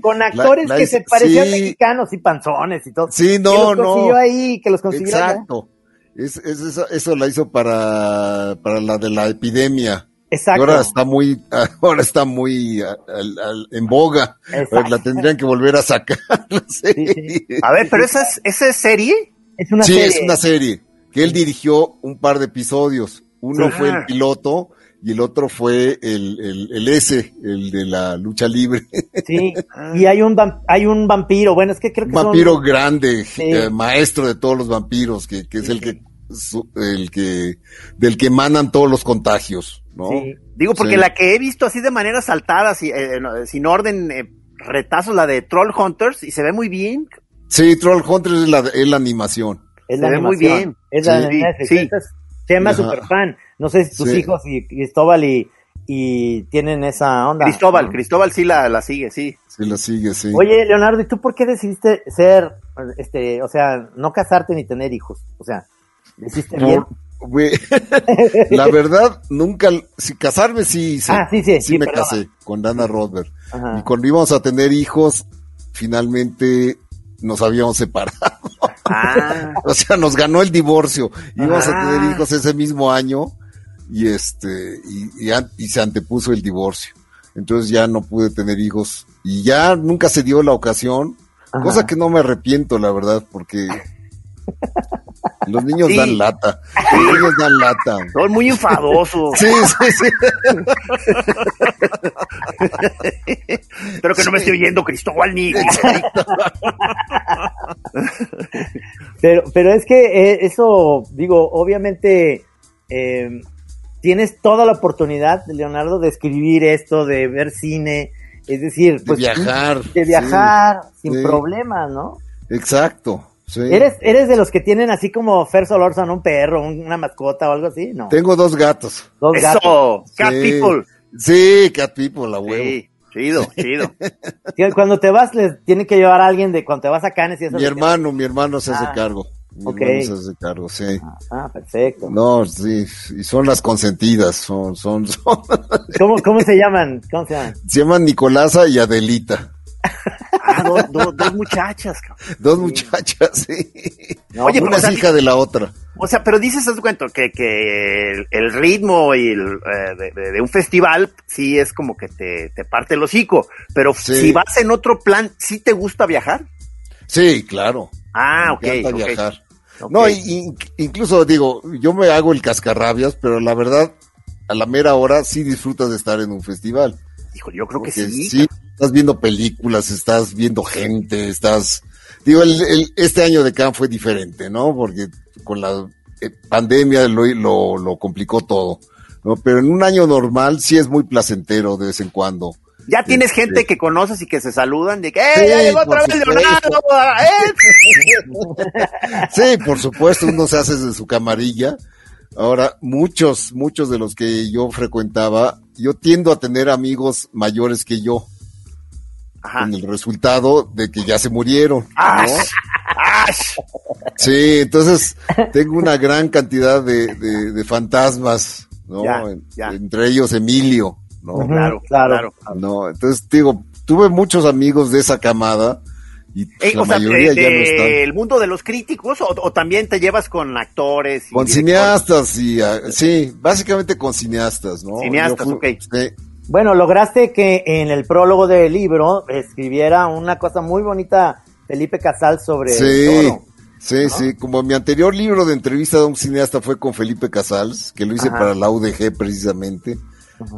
Con, [LAUGHS] actores la que se parecían sí. mexicanos y panzones y todo. Sí, que no, consiguió no. ahí, que los consiguió allá. Exacto. Es, es- eso, eso la hizo para, para la de la epidemia. Exacto. Ahora está muy, [LAUGHS] ahora está muy al- al- en boga. Exacto. La tendrían que volver a sacar. [LAUGHS] sí. A ver, pero esa es, esa es serie. Es una sí, serie. es una serie que él dirigió un par de episodios. Uno fue el piloto y el otro fue el, el, el S, el de la lucha libre. [LAUGHS] Sí. Y hay un, hay un vampiro. Bueno, es que creo que un vampiro son... grande, Sí. eh, maestro de todos los vampiros, que, que es el que, su- el que, del que emanan todos los contagios, ¿no? Sí. Digo, porque Sí. la que he visto así de manera saltada, si- eh, no, sin orden eh, retazos, la de Troll Hunters, y se ve muy bien. Sí, Troll Hunters es la, es la animación. Es la Se ve muy animación. bien. Es la Sí, sí. Ajá. super fan. No sé si tus Sí. hijos y Cristóbal y, y tienen esa onda. Cristóbal, ¿no? Cristóbal sí la, la sigue, sí. Sí, la sigue, sí. Oye, Leonardo, ¿y tú por qué decidiste ser, este, o sea, no casarte ni tener hijos? O sea, ¿lo hiciste bien? Por- güey, [LAUGHS] la verdad, nunca, si casarme sí, sí, Ah, sí, sí, sí, me perdona. casé con Dana Rodberg. Ajá. Y cuando íbamos a tener hijos, finalmente nos habíamos separado. Ah, [LAUGHS] O sea, nos ganó el divorcio. Íbamos a Ah. tener hijos ese mismo año y este y, y se antepuso el divorcio. Entonces ya no pude tener hijos y ya nunca se dio la ocasión, Ajá. cosa que no me arrepiento, la verdad, porque los niños Sí. dan lata. Los niños dan lata. son muy enfadosos. Sí, sí, sí. Espero que no me esté oyendo Cristóbal ni. Pero, pero es que eh, eso, digo, obviamente eh, tienes toda la oportunidad, Leonardo, de escribir esto, de ver cine, es decir, De pues, viajar. de viajar sin sí. problemas, ¿no? Exacto. Sí. ¿Eres, ¿Eres de los que tienen así como Fer Solórzano, un perro, un- una mascota o algo así? No. Tengo dos gatos. Dos gatos. Eso, Cat Sí. People. Sí, cat people, la huevo. Sí, chido, chido. [LAUGHS] Cuando te vas, les tienen que llevar a alguien de cuando te vas a Cannes y eso. Mi hermano, mi hermano se hace Ah, cargo. Mi ok. hermano se hace cargo, sí. Ah, perfecto. No, sí, y son las consentidas, son, son, son. ¿Cómo, ¿Cómo [LAUGHS] se llaman? ¿Cómo se llaman? Se llaman Nicolasa y Adelita. Ah, dos, dos, dos muchachas. cabrón. Dos muchachas, sí. No, Oye, Una pero, o es sea, hija de la otra. O sea, pero dices, haz de cuenta, que, que el, el ritmo y el, eh, de, de- de un festival sí es como que te, te parte el hocico. Pero Sí. si vas en otro plan, ¿sí te gusta viajar? Sí, claro. Ah, Me ok. encanta ok. viajar. No, y- incluso digo, yo me hago el cascarrabias, pero la verdad, a la mera hora sí disfrutas de estar en un festival. Híjole, yo creo que sí. Estás viendo películas, estás viendo gente, estás... Digo, el, el- este año de Cannes fue diferente, ¿no? Porque con la eh, pandemia lo, lo, lo complicó todo, ¿no? Pero en un año normal sí es muy placentero de vez en cuando. Ya tienes Este- gente que conoces y que se saludan de que, ¡eh, Sí, ya llegó otra vez. Leonardo! ¡Eh! [LAUGHS] Sí, por supuesto, uno se hace de su camarilla. Ahora, muchos, muchos de los que yo frecuentaba, yo tiendo a tener amigos mayores que yo, Ajá. con el resultado de que ya se murieron, ¿no? ¡Ash! ¡Ash! Sí, entonces tengo una gran cantidad de, de, de fantasmas, ¿no? Ya, En- ya. Entre ellos Emilio, ¿no? Ujú, Claro, claro. claro. No, entonces digo, tuve muchos amigos de esa camada y pues, Eh, la o sea, mayoría de- ya no están. del mundo de los críticos o, o también te llevas con actores y Con directores? cineastas y ah, sí, básicamente con cineastas, ¿no? Cineastas, Yo ok. sí, Bueno, lograste que en el prólogo del libro escribiera una cosa muy bonita Felipe Casal sobre sí, el toro. sí, sí, como mi anterior libro de entrevista de un cineasta fue con Felipe Casals, que lo hice Ajá. para la UDG precisamente.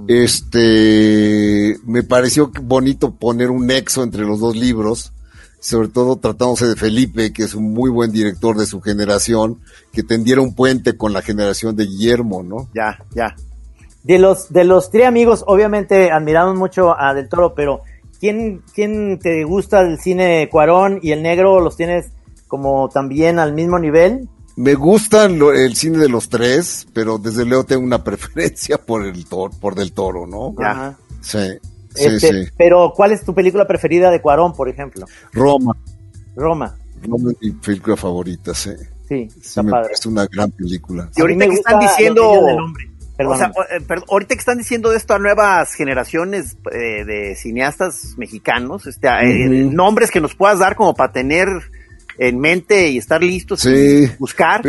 Este, me pareció bonito poner un nexo entre los dos libros, sobre todo tratándose de Felipe, que es un muy buen director de su generación, que tendiera un puente con la generación de Guillermo, ¿no? Ya, ya. De los, de los tres amigos, obviamente admiramos mucho a Del Toro, pero ¿quién, quién te gusta del cine Cuarón y el negro? ¿Los tienes como también al mismo nivel? Me gustan lo- el cine de los tres, pero desde luego tengo una [LAUGHS] preferencia por el toro, por del toro, ¿no? Ajá. Sí, sí, Este, sí. Pero, ¿cuál es tu película preferida de Cuarón, por ejemplo? Roma, Roma. Roma es mi película favorita, sí. Sí, Sí, está me padre. parece una gran película. Y ahorita que están gusta diciendo- O sea, eh, ahorita que están diciendo de esto a nuevas generaciones eh, de cineastas mexicanos, este, eh, nombres que nos puedas dar como para tener en mente y estar listos Sí. y buscar.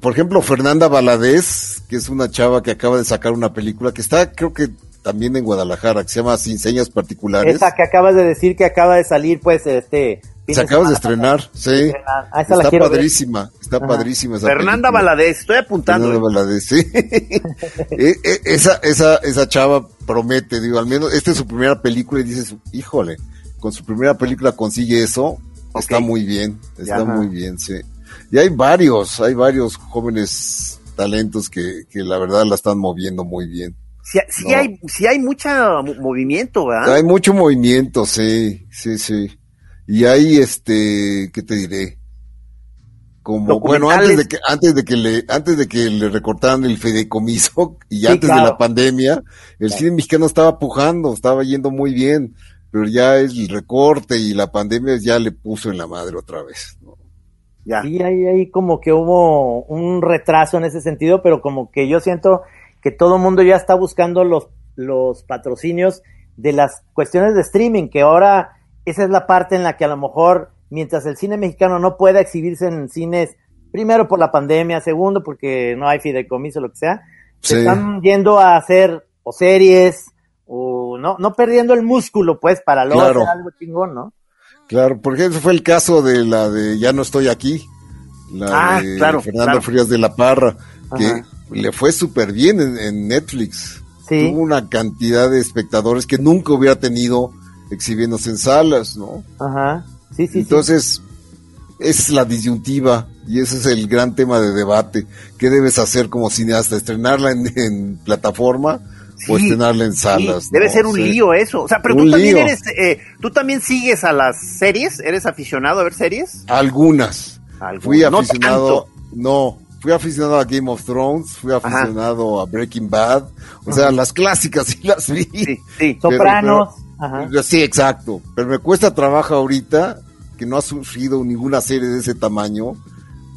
Por ejemplo, Fernanda Valadez, que es una chava que acaba de sacar una película que está, creo que también en Guadalajara, que se llama Sin Señas Particulares. Esa que acabas de decir que acaba de salir, pues, este... Se de acaba de estrenar, sí. pasado. Ah, esa la Está ver. padrísima, está Ajá. padrísima esa Fernanda película. Valadez, estoy apuntando. Fernanda Valadez, sí. [LAUGHS] E- e- esa, esa, esa chava promete, digo, al menos esta es su primera película y dices, híjole, con su primera película consigue eso, está muy bien, está muy bien, sí. Y hay varios, hay varios jóvenes talentos que, que la verdad la están moviendo muy bien. Sí, hay, sí hay mucho movimiento, ¿verdad? Hay mucho movimiento, sí, sí, sí. Y hay, este, ¿qué te diré? Como, bueno, antes de que, antes de que le, antes de que le recortaran el fideicomiso [LAUGHS] y antes de la pandemia, el cine mexicano estaba pujando, estaba yendo muy bien, pero ya el recorte y la pandemia ya le puso en la madre otra vez. ¿no? Ya. Sí, ahí, ahí como que hubo un retraso en ese sentido, pero como que yo siento que todo el mundo ya está buscando los, los patrocinios de las cuestiones de streaming, que ahora esa es la parte en la que a lo mejor, mientras el cine mexicano no pueda exhibirse en cines, primero por la pandemia, segundo porque no hay fideicomiso, lo que sea, se están yendo a hacer o series, o no, no perdiendo el músculo, pues, para luego hacer algo chingón, ¿no? Claro, porque ese fue el caso de la de Ya no estoy aquí, la ah, de Fernando Frías de la Parra, que le fue súper bien en, Netflix. Tuvo una cantidad de espectadores que nunca hubiera tenido exhibiéndose en salas, ¿no? Ajá. Sí, sí, Entonces, es la disyuntiva y ese es el gran tema de debate. ¿Qué debes hacer como cineasta? ¿Estrenarla en, plataforma? o estrenarla en salas. Debe ser un lío eso. O sea, pero tú también eres, eh, tú también sigues a las series, ¿eres aficionado a ver series? Algunas. Fui aficionado, no, fui aficionado a Game of Thrones, fui aficionado a Breaking Bad, o sea, las clásicas sí las vi. Sí, sí. Sopranos. Sí, exacto. Pero me cuesta trabajo ahorita, que no ha sufrido ninguna serie de ese tamaño,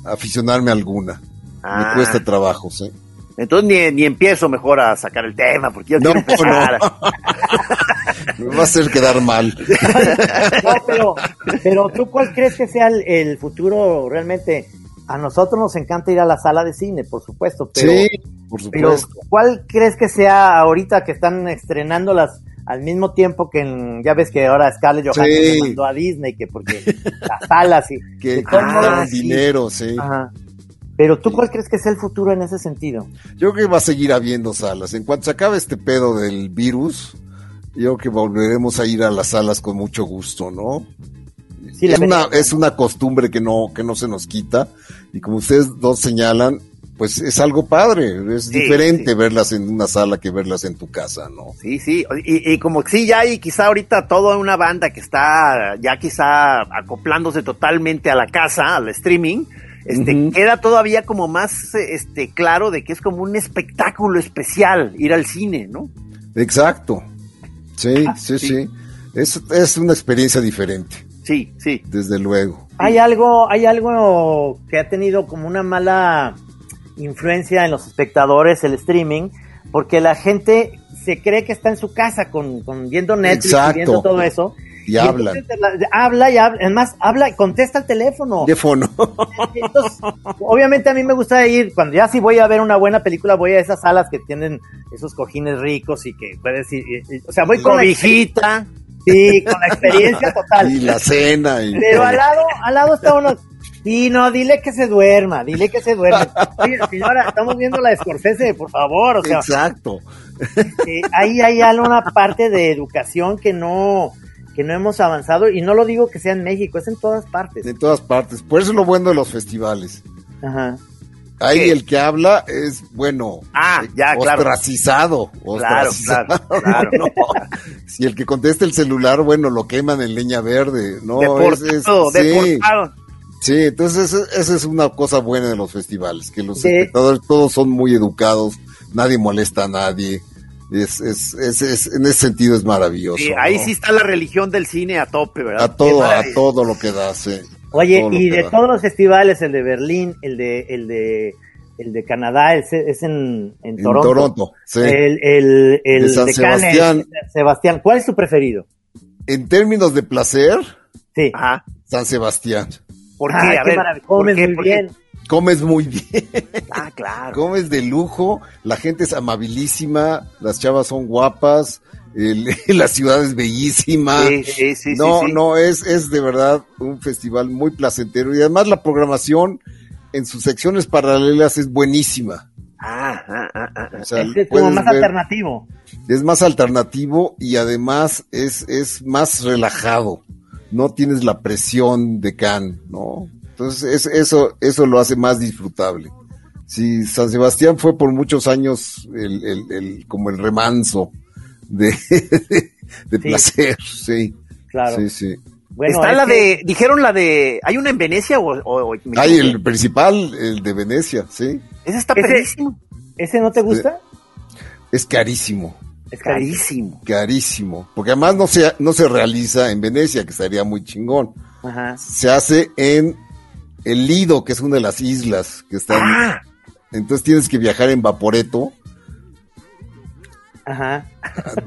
aficionarme a alguna. Me ah. cuesta trabajo, sí. Entonces ni, ni, empiezo mejor a sacar el tema, porque yo no, quiero [LAUGHS] Me va a hacer quedar mal. [LAUGHS] no, pero, pero tú cuál crees que sea el futuro realmente a nosotros nos encanta ir a la sala de cine, por supuesto, pero, sí, por supuesto. ¿cuál crees que sea ahorita que están estrenándolas al mismo tiempo que en, ya ves que ahora Scarlett Johansson sí. mandó a Disney que porque [LAUGHS] las salas y que ah, dinero, sí. Pero tú cuál crees que sea el futuro en ese sentido? Yo creo que va a seguir habiendo salas. En cuanto se acabe este pedo del virus, yo creo que volveremos a ir a las salas con mucho gusto, ¿no? es, una, es una costumbre que no, que no se nos quita. Y como ustedes dos señalan, pues es algo padre, es diferente verlas en una sala que verlas en tu casa, ¿no? Sí, sí, y, como sí, ya hay quizá ahorita toda una banda que está ya quizá acoplándose totalmente a la casa, al streaming, este, queda todavía como más este, claro de que es como un espectáculo especial ir al cine, ¿no? Exacto, sí, ah, sí, sí, Es, es una experiencia diferente. Sí, sí. Desde luego. Hay algo, hay algo que ha tenido como una mala influencia en los espectadores, el streaming, porque la gente se cree que está en su casa con, viendo Netflix y viendo todo eso. Y, habla. habla y habla, además habla y contesta el teléfono. Teléfono. [LAUGHS] Entonces, obviamente a mí me gusta ir, cuando ya si voy a ver una buena película, voy a esas salas que tienen esos cojines ricos y que puedes ir, o sea, voy con hijita. Sí, con la experiencia [LAUGHS] total. Y la cena. Y Pero al lado, al lado está uno. Sí, no, dile que se duerma, dile que se duerma. Oye, señora, estamos viendo la de por favor. O sea, Exacto. ahí hay alguna parte de educación que no, que no hemos avanzado, y no lo digo que sea en México, es en todas partes. En todas partes. Por eso es lo bueno de los festivales. Ajá. Ahí el que habla es, bueno, ah, ya, ostracizado. Claro, claro, claro. [LAUGHS] Si el que contesta el celular, bueno, lo queman en leña verde, ¿no? Deportado, es, sí. Sí, entonces esa es una cosa buena de los festivales, que los espectadores todos son muy educados, nadie molesta a nadie. Es, es, es, en ese sentido es maravilloso. Sí, ahí sí está la religión del cine a tope, ¿verdad? A todo, a todo lo que da, sí. Oye, y de todos los festivales, el de Berlín, el de, el de, el de Canadá, es, es en, en, Toronto. Toronto, sí. El, el, el de San Sebastián. Sebastián. ¿Cuál es tu preferido? En términos de placer, sí. Ajá. San Sebastián. ¿Por qué? a ver, comes muy bien. Comes muy bien. Ah, claro. Comes de lujo, la gente es amabilísima, las chavas son guapas, [LAUGHS] la ciudad es bellísima. no, no, es, es de verdad un festival muy placentero y además la programación en sus secciones paralelas es buenísima. Ah, ah, ah, ah. es como más alternativo. Es más alternativo y además es, es más relajado. No tienes la presión de Cannes, ¿no? Entonces es, eso, eso lo hace más disfrutable. Sí, San Sebastián fue por muchos años el, el, el como el remanso de, [LAUGHS] de, placer, sí. Claro. Sí, sí. Bueno, Está la de, dijeron la de, ¿hay una en Venecia o...? hay el principal, el de Venecia, sí. Ese está carísimo. ¿Ese no te gusta? Es carísimo. Es carísimo. Carísimo. Porque además no se, no se realiza en Venecia, que estaría muy chingón. Ajá. Se hace en el Lido, que es una de las islas que están ah. Entonces tienes que viajar en Vaporeto. Ajá.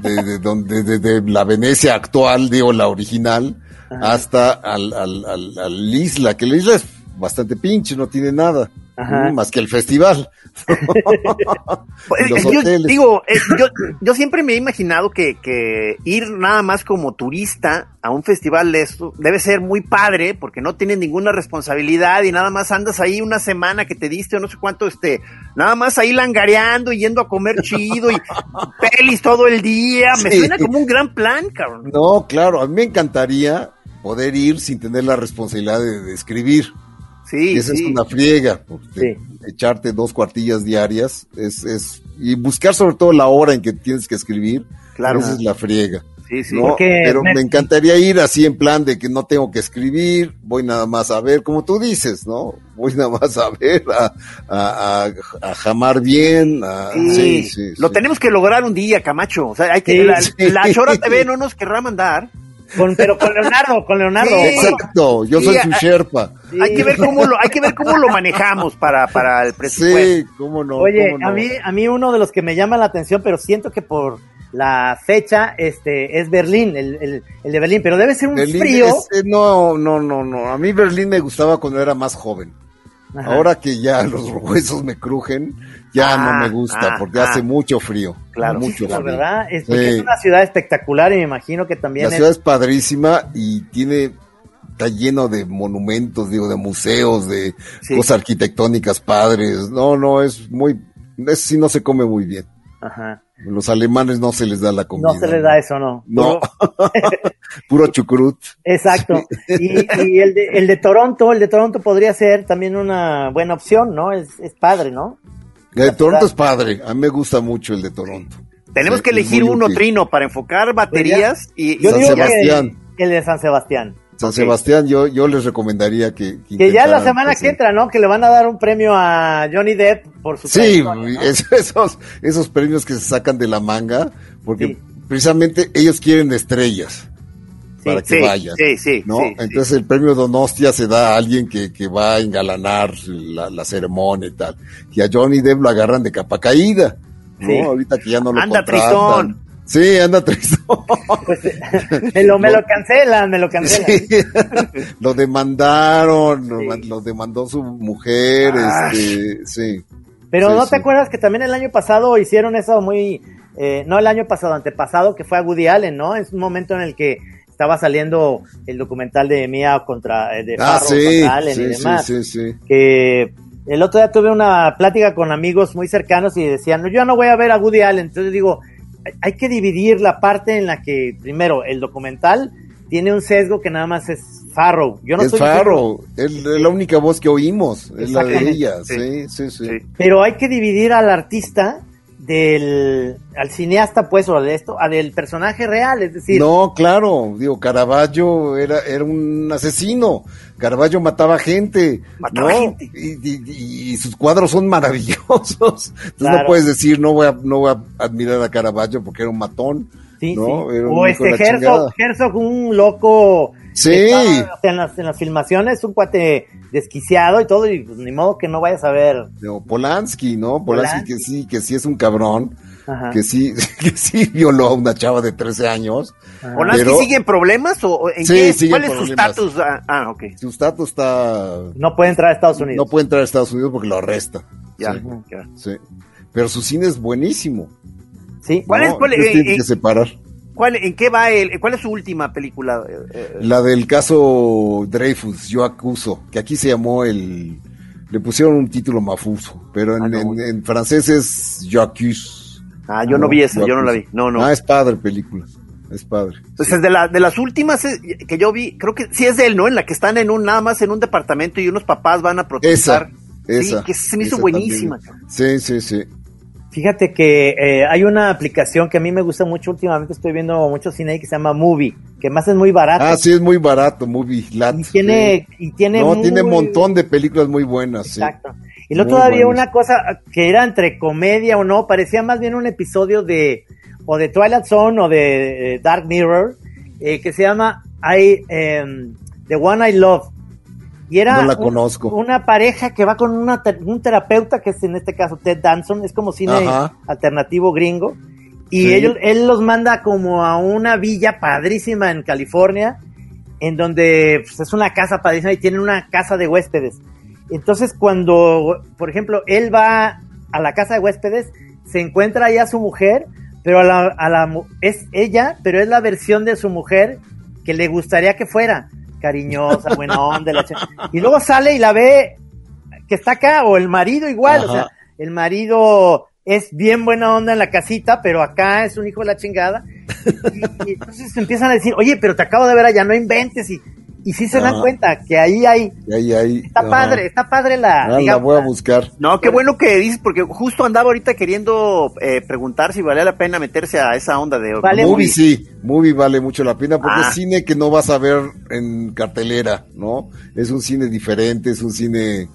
De, donde, de, la Venecia actual, digo, la original, hasta al, al, al, isla, que la isla es bastante pinche, no tiene nada. Más que el festival. [LAUGHS] Pues, yo, digo, eh, yo, yo, siempre me he imaginado que, que, ir nada más como turista a un festival de esto debe ser muy padre porque no tienes ninguna responsabilidad y nada más andas ahí una semana que te diste o no sé cuánto, este, nada más ahí langareando y yendo a comer chido y [LAUGHS] pelis todo el día. Me suena como un gran plan, cabrón. No, claro, a mí me encantaría poder ir sin tener la responsabilidad de escribir. Sí, esa es una friega, echarte dos cuartillas diarias es, es, y buscar sobre todo la hora en que tienes que escribir, claro. esa es la friega. Sí, sí. Pero me... encantaría ir así en plan de que no tengo que escribir, voy nada más a ver, como tú dices, ¿no? Voy nada más a ver, a, a, jamar bien. sí, sí, Lo tenemos que lograr un día, Camacho. O sea, hay que, la, [LAUGHS] la Chora TV no nos querrá mandar pero con Leonardo, con Leonardo. exacto, yo soy su Sherpa. Hay que ver cómo lo, hay que ver cómo lo manejamos para, para el presupuesto. Sí, cómo no. Oye, a mí, a mí uno de los que me llama la atención, pero siento que por la fecha, este, es Berlín, el, el, de Berlín, pero debe ser un frío. no, no, no, no. A mí Berlín me gustaba cuando era más joven. Ahora que ya [LAUGHS] los huesos me crujen, ya no me ah, gusta, ah, porque hace ah. mucho frío. Claro, mucho frío. verdad, es, es una ciudad espectacular y me imagino que también. La ciudad es padrísima y tiene está lleno de monumentos, digo, de museos, de cosas arquitectónicas padres. No, no, es muy, es sí no se come muy bien. Ajá. Los alemanes no se les da la comida. No se les da eso, no. No. Puro [LAUGHS] chucrut. Exacto. Y, el, de, el de Toronto, el de Toronto podría ser también una buena opción, ¿no? Es, es padre, ¿no? El de Toronto es padre. A mí me gusta mucho el de Toronto. Tenemos que elegir uno, Trino, para enfocar baterías y, San Sebastián. el de San Sebastián. San Sebastián, yo, yo les recomendaría que... Que, ya la semana que entra, ¿no? Que le van a dar un premio a Johnny Depp por su Sí, [LAUGHS] esos, esos premios que se sacan de la manga, porque precisamente ellos quieren estrellas para que vayan. Sí, sí, ¿no? Entonces el premio Donostia se da a alguien que, que va a engalanar la, la, ceremonia y tal. Y a Johnny Depp lo agarran de capa caída. ¿no? Ahorita que ya no lo Anda contratan. Sí, anda triste. [LAUGHS] Pues, [LAUGHS] me, lo, me lo cancelan, me lo cancelan. [LAUGHS] lo demandaron, lo, demandó su mujer, este, sí. Pero ¿no te acuerdas que también el año pasado hicieron eso muy, eh, no el año pasado, antepasado, que fue a Woody Allen, ¿no? Es un momento en el que estaba saliendo el documental de Mia contra, eh, de ah, contra Allen y demás. Sí, sí, sí. Que el otro día tuve una plática con amigos muy cercanos y decían, no, yo no voy a ver a Woody Allen. Entonces digo, hay que dividir la parte en la que, primero, el documental tiene un sesgo que nada más es Farrow. Yo no es Farrow, es la única voz que oímos, es la de ella, sí. Sí, sí, Pero hay que dividir al artista del al cineasta pues o de esto al personaje real es decir no claro digo Caravaggio era era un asesino. Caravaggio mataba gente mataba gente. Y, sus cuadros son [LAUGHS] maravillosos. Entonces no puedes decir no voy a no voy a admirar a Caravaggio porque era un matón sí, ¿no? sí. o este Herzog, Herzog un loco Sí. En las, en las filmaciones, un cuate desquiciado y todo, y pues, ni modo que no vayas a ver. Polanski, ¿no? Polanski, que sí, que sí es un cabrón. que sí, [LAUGHS] que sí violó a una chava de 13 años. ¿Polanski sigue en problemas o en qué? ¿Cuál es su estatus? Ah, ah, ok. Su estatus está... No puede entrar a Estados Unidos. No puede entrar a Estados Unidos porque lo arresta. Ya, sí. Pero su cine es buenísimo. Sí. ¿Cuál es? Cuál, que separar. ¿Cuál, ¿En qué va el, cuál es su última película? Eh, eh, la del caso Dreyfus, yo acuso, que aquí se llamó el, le pusieron un título mafuso, pero en, ah, francés es Yo accuse. Ah, yo no, vi esa, yo, no la vi, no, no. Ah, es padre película, es padre. Entonces, de, la, de las últimas eh, que yo vi, creo que sí es de él, ¿no? En la que están en un, nada más en un departamento y unos papás van a protestar. Esa, sí, que se me hizo buenísima. Sí, sí, sí. Fíjate que eh, hay una aplicación que a mí me gusta mucho últimamente, estoy viendo mucho cine ahí que se llama Movie, que más es muy barato. Ah, sí, es muy barato, Movie Y tiene, y tiene No, tiene un montón de películas muy buenas, Exacto. Y luego todavía una cosa que era entre comedia o no, parecía más bien un episodio de o de Twilight Zone o de eh, Dark Mirror, eh, que se llama I, em, The One I Love. Y era la conozco. una pareja que va con una, un terapeuta, que es en este caso Ted Danson, es como cine alternativo gringo. Y ellos, él los manda como a una villa padrísima en California, en donde pues, es una casa padrísima y tienen una casa de huéspedes. Entonces cuando, por ejemplo, él va a la casa de huéspedes, se encuentra ahí a su mujer, pero a la, a la, es ella, pero es la versión de su mujer que le gustaría que fuera cariñosa, buena onda. y luego sale y la ve que está acá, o el marido igual, o sea, el marido es bien buena onda en la casita, pero acá es un hijo de la chingada. Y, entonces empiezan a decir, oye, pero te acabo de ver allá, no inventes. Y, y sí se dan cuenta que ahí hay. ahí, está padre, está padre la. Ah, la voy a buscar. No, qué bueno que dices, porque justo andaba ahorita queriendo eh, preguntar si valía la pena meterse a esa onda de. Vale movie, sí, movie vale mucho la pena porque es ah. cine que no vas a ver en cartelera, ¿no? Es un cine diferente, es un cine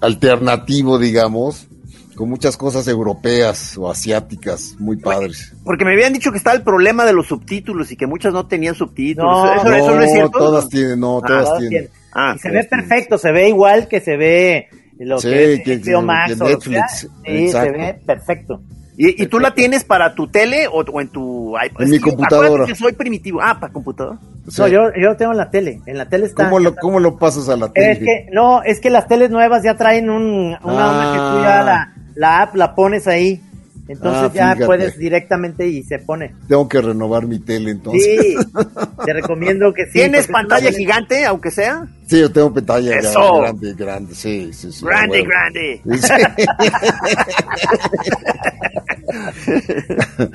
alternativo, digamos con muchas cosas europeas o asiáticas muy padres. Porque me habían dicho que estaba el problema de los subtítulos y que muchas no tenían subtítulos. No, ¿Eso, no, es cierto? Todas tienen, no, ah, todas, tienen. Ah, y se ve perfecto, se ve igual que se ve lo que es que, Netflix. sí, se ve perfecto. ¿Y, tú la tienes para tu tele o, en tu iPad? En mi computadora. Que soy primitivo. Ah, para computadora. No, yo, yo lo tengo en la tele. En la tele está. ¿Cómo lo, ¿Cómo lo pasas a la tele? Es que, no, es que las teles nuevas ya traen un, una onda que tú ya la la app la pones ahí. Entonces ah, ya puedes directamente y se pone. Tengo que renovar mi tele entonces. Sí, [LAUGHS] te recomiendo que sí. ¿Tienes pantalla gigante, aunque sea? Sí, yo tengo pantalla grande, grande, sí, sí, sí. Grande, grande. [LAUGHS]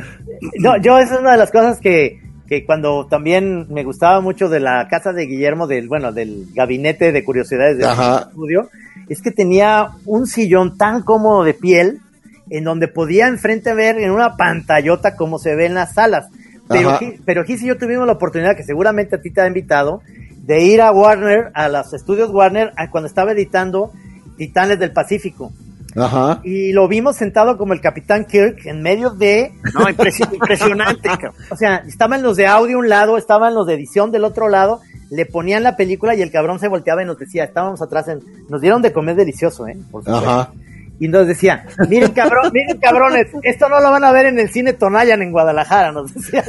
no, yo esa es una de las cosas que, que cuando también me gustaba mucho de la casa de Guillermo, del, bueno, del gabinete de curiosidades del estudio, es que tenía un sillón tan cómodo de piel en donde podía enfrente ver en una pantallota como se ve en las salas. Pero, pero y yo tuvimos la oportunidad, que seguramente a ti te ha invitado, de ir a Warner, a los estudios Warner, cuando estaba editando Titanes del Pacífico. Ajá. Y lo vimos sentado como el Capitán Kirk en medio de. No, impresionante. [LAUGHS] o sea, estaban los de audio un lado, estaban los de edición del otro lado, le ponían la película y el cabrón se volteaba y nos decía, estábamos atrás, en, nos dieron de comer delicioso, ¿eh? Por Ajá. Y nos decía, miren cabrón, miren cabrones, esto no lo van a ver en el cine Tonayan en Guadalajara, nos decía.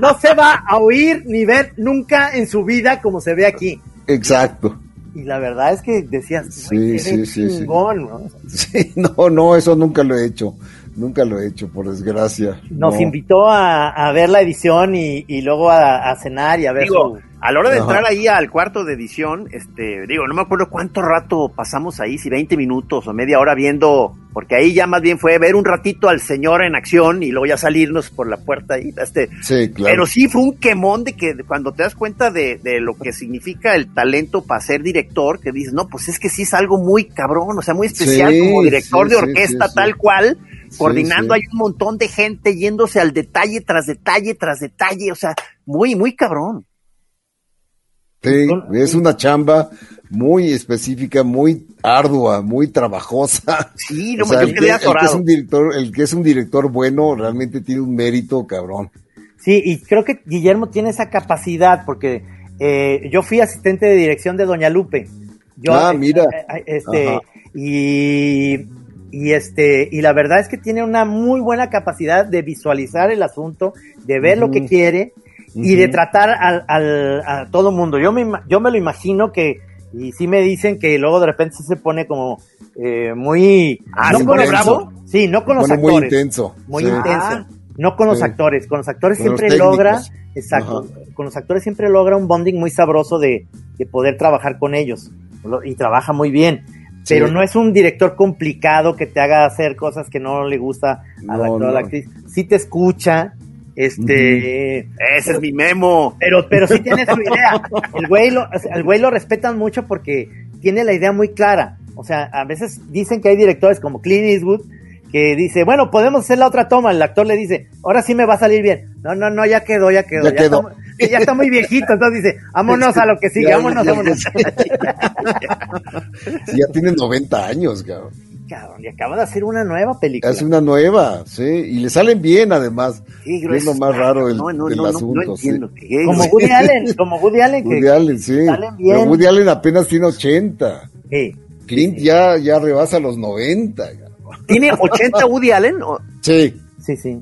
No, [LAUGHS] se va a oír ni ver nunca en su vida como se ve aquí. Exacto. Y la verdad es que decías, sí, sí, sí, chingón, ¿no? Sí, [LAUGHS] no, no, eso nunca lo he hecho. Nunca lo he hecho, por desgracia. Nos invitó a, ver la edición y, luego a, cenar y a ver digo, A la hora de entrar ahí al cuarto de edición, este, digo, no me acuerdo cuánto rato pasamos ahí, si 20 minutos o media hora viendo, porque ahí ya más bien fue ver un ratito al señor en acción y luego ya salirnos por la puerta y este. Sí, claro. Pero sí fue un quemón de que cuando te das cuenta de, lo que significa el talento para ser director, que dices, no, pues es que sí es algo muy cabrón, o sea, muy especial como director de orquesta tal cual coordinando, hay un montón de gente yéndose al detalle tras detalle tras detalle, o sea, muy, muy cabrón. Sí, es una chamba muy específica, muy ardua, muy trabajosa. Sí, no [LAUGHS] me el, que, el que es un director, el que es un director bueno realmente tiene un mérito cabrón. Sí, y creo que Guillermo tiene esa capacidad porque eh, yo fui asistente de dirección de Doña Lupe. Yo, ah, mira. Eh, eh, este, y y este y la verdad es que tiene una muy buena capacidad de visualizar el asunto, de ver lo que quiere y de tratar al, al, a todo mundo. Yo me, yo me lo imagino que, y sí me dicen que luego de repente se pone como eh, muy... Ah, no con bravo? Sí, no con los actores. Muy intenso. Muy intenso. Ah. No con los actores, con los actores siempre logra, exacto, con los actores siempre logra un bonding muy sabroso de, de poder trabajar con ellos y trabaja muy bien pero no es un director complicado que te haga hacer cosas que no le gusta al actor o a la actriz. Sí te escucha, este... Ese es mi memo. Pero, pero sí tiene su idea. El güey lo, el güey lo respetan mucho porque tiene la idea muy clara. O sea, a veces dicen que hay directores como Clint Eastwood que dice, bueno, podemos hacer la otra toma. El actor le dice, ahora sí me va a salir bien. No, no, no, ya quedó, ya quedó. Ya, quedó. Está, ya está muy viejito, entonces dice, vámonos [LAUGHS] a lo que sigue, Ya, vámonos, ya, vámonos. Sí, ya tiene 90 años, cabrón. Cabrón, y acaba de hacer una nueva película. Es una nueva, sí, y le salen bien además. Qué Es lo más raro del, no, no, del no, asunto. No sí. entiendo. qué- Como Woody Allen, como Woody Allen. que- Woody Allen, sí. salen bien. Pero Woody Allen apenas tiene 80. Sí. Clint ya, ya rebasa los 90. cabrón. ¿Tiene 80 Woody Allen? ¿O Sí, Sí, sí.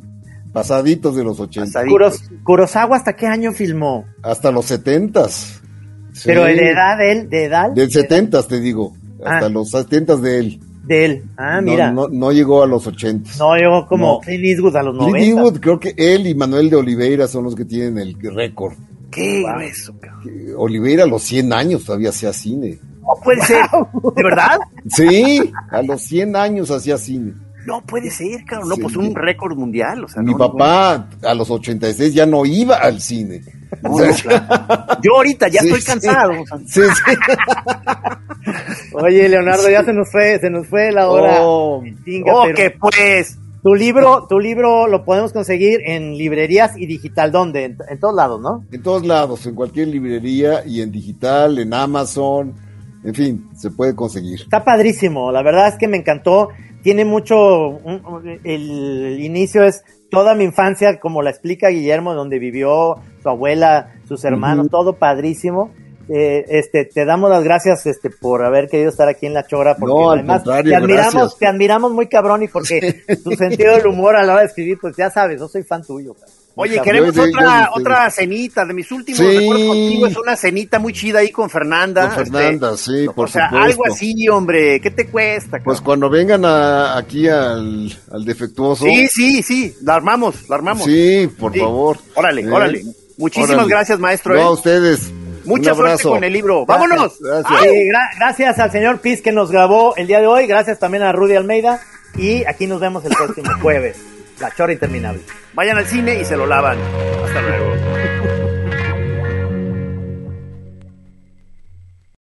pasaditos de los 80. Pasaditos. Kuros- Kurosawa, ¿hasta qué año filmó? Hasta los 70. Sí. Pero de edad de él, de edad. Del 70 te digo. Hasta Ah. los 70 de él. De él. Ah, No, mira. No, no llegó a los 80. No, yo como No. Clint Eastwood a los Clint 90. Eastwood, creo que él y Manuel de Oliveira son los que tienen el récord. Qué Wow. grueso, cabrón. Oliveira a los 100 años todavía hacía cine. No puede ser. [LAUGHS] ¿De verdad? Sí, a los 100 años hacía cine. No puede ser, cabrón. No, Sí. pues un récord mundial. O sea, Mi no, papá a los 86 ya no iba al cine. no, O sea, no, claro. Yo ahorita ya Sí, estoy cansado. Sí, sí. Oye, Leonardo, ya se nos fue, se nos fue la hora. Oh, Chinga, oh, pero que pues. Tu libro, tu libro lo podemos conseguir en librerías y digital, ¿dónde? En, en todos lados, ¿no? en todos lados, en cualquier librería y en digital, en Amazon, en fin, se puede conseguir. Está padrísimo, la verdad es que me encantó. Tiene mucho, un- el inicio es toda mi infancia, como la explica Guillermo, donde vivió su abuela, sus hermanos, todo padrísimo. Eh, este, te damos las gracias, este, por haber querido estar aquí en La Chora, porque No, además te admiramos, gracias. te admiramos muy cabrón y porque [LAUGHS] tu sentido del humor a la hora de escribir, pues ya sabes, yo soy fan tuyo. Oye, queremos de- otra, de otra cenita. De mis últimos Sí. recuerdos contigo es una cenita muy chida ahí con Fernanda. Con Fernanda, este, sí, por o sea, supuesto. algo así, hombre. ¿Qué te cuesta? Pues cabrón? cuando vengan a- aquí al, al defectuoso. Sí, sí, sí. La armamos, la armamos. Sí, por Sí. favor. Órale, ¿Eh? órale. Muchísimas Órale. gracias, maestro. No, ¿eh? a ustedes. Mucha Un suerte con el libro. Gracias. ¡Vámonos! Gracias. Gra- gracias al señor Piz que nos grabó el día de hoy. Gracias también a Rudy Almeida. Y aquí nos vemos el próximo jueves. La chora interminable. Vayan al cine y se lo lavan. Hasta luego.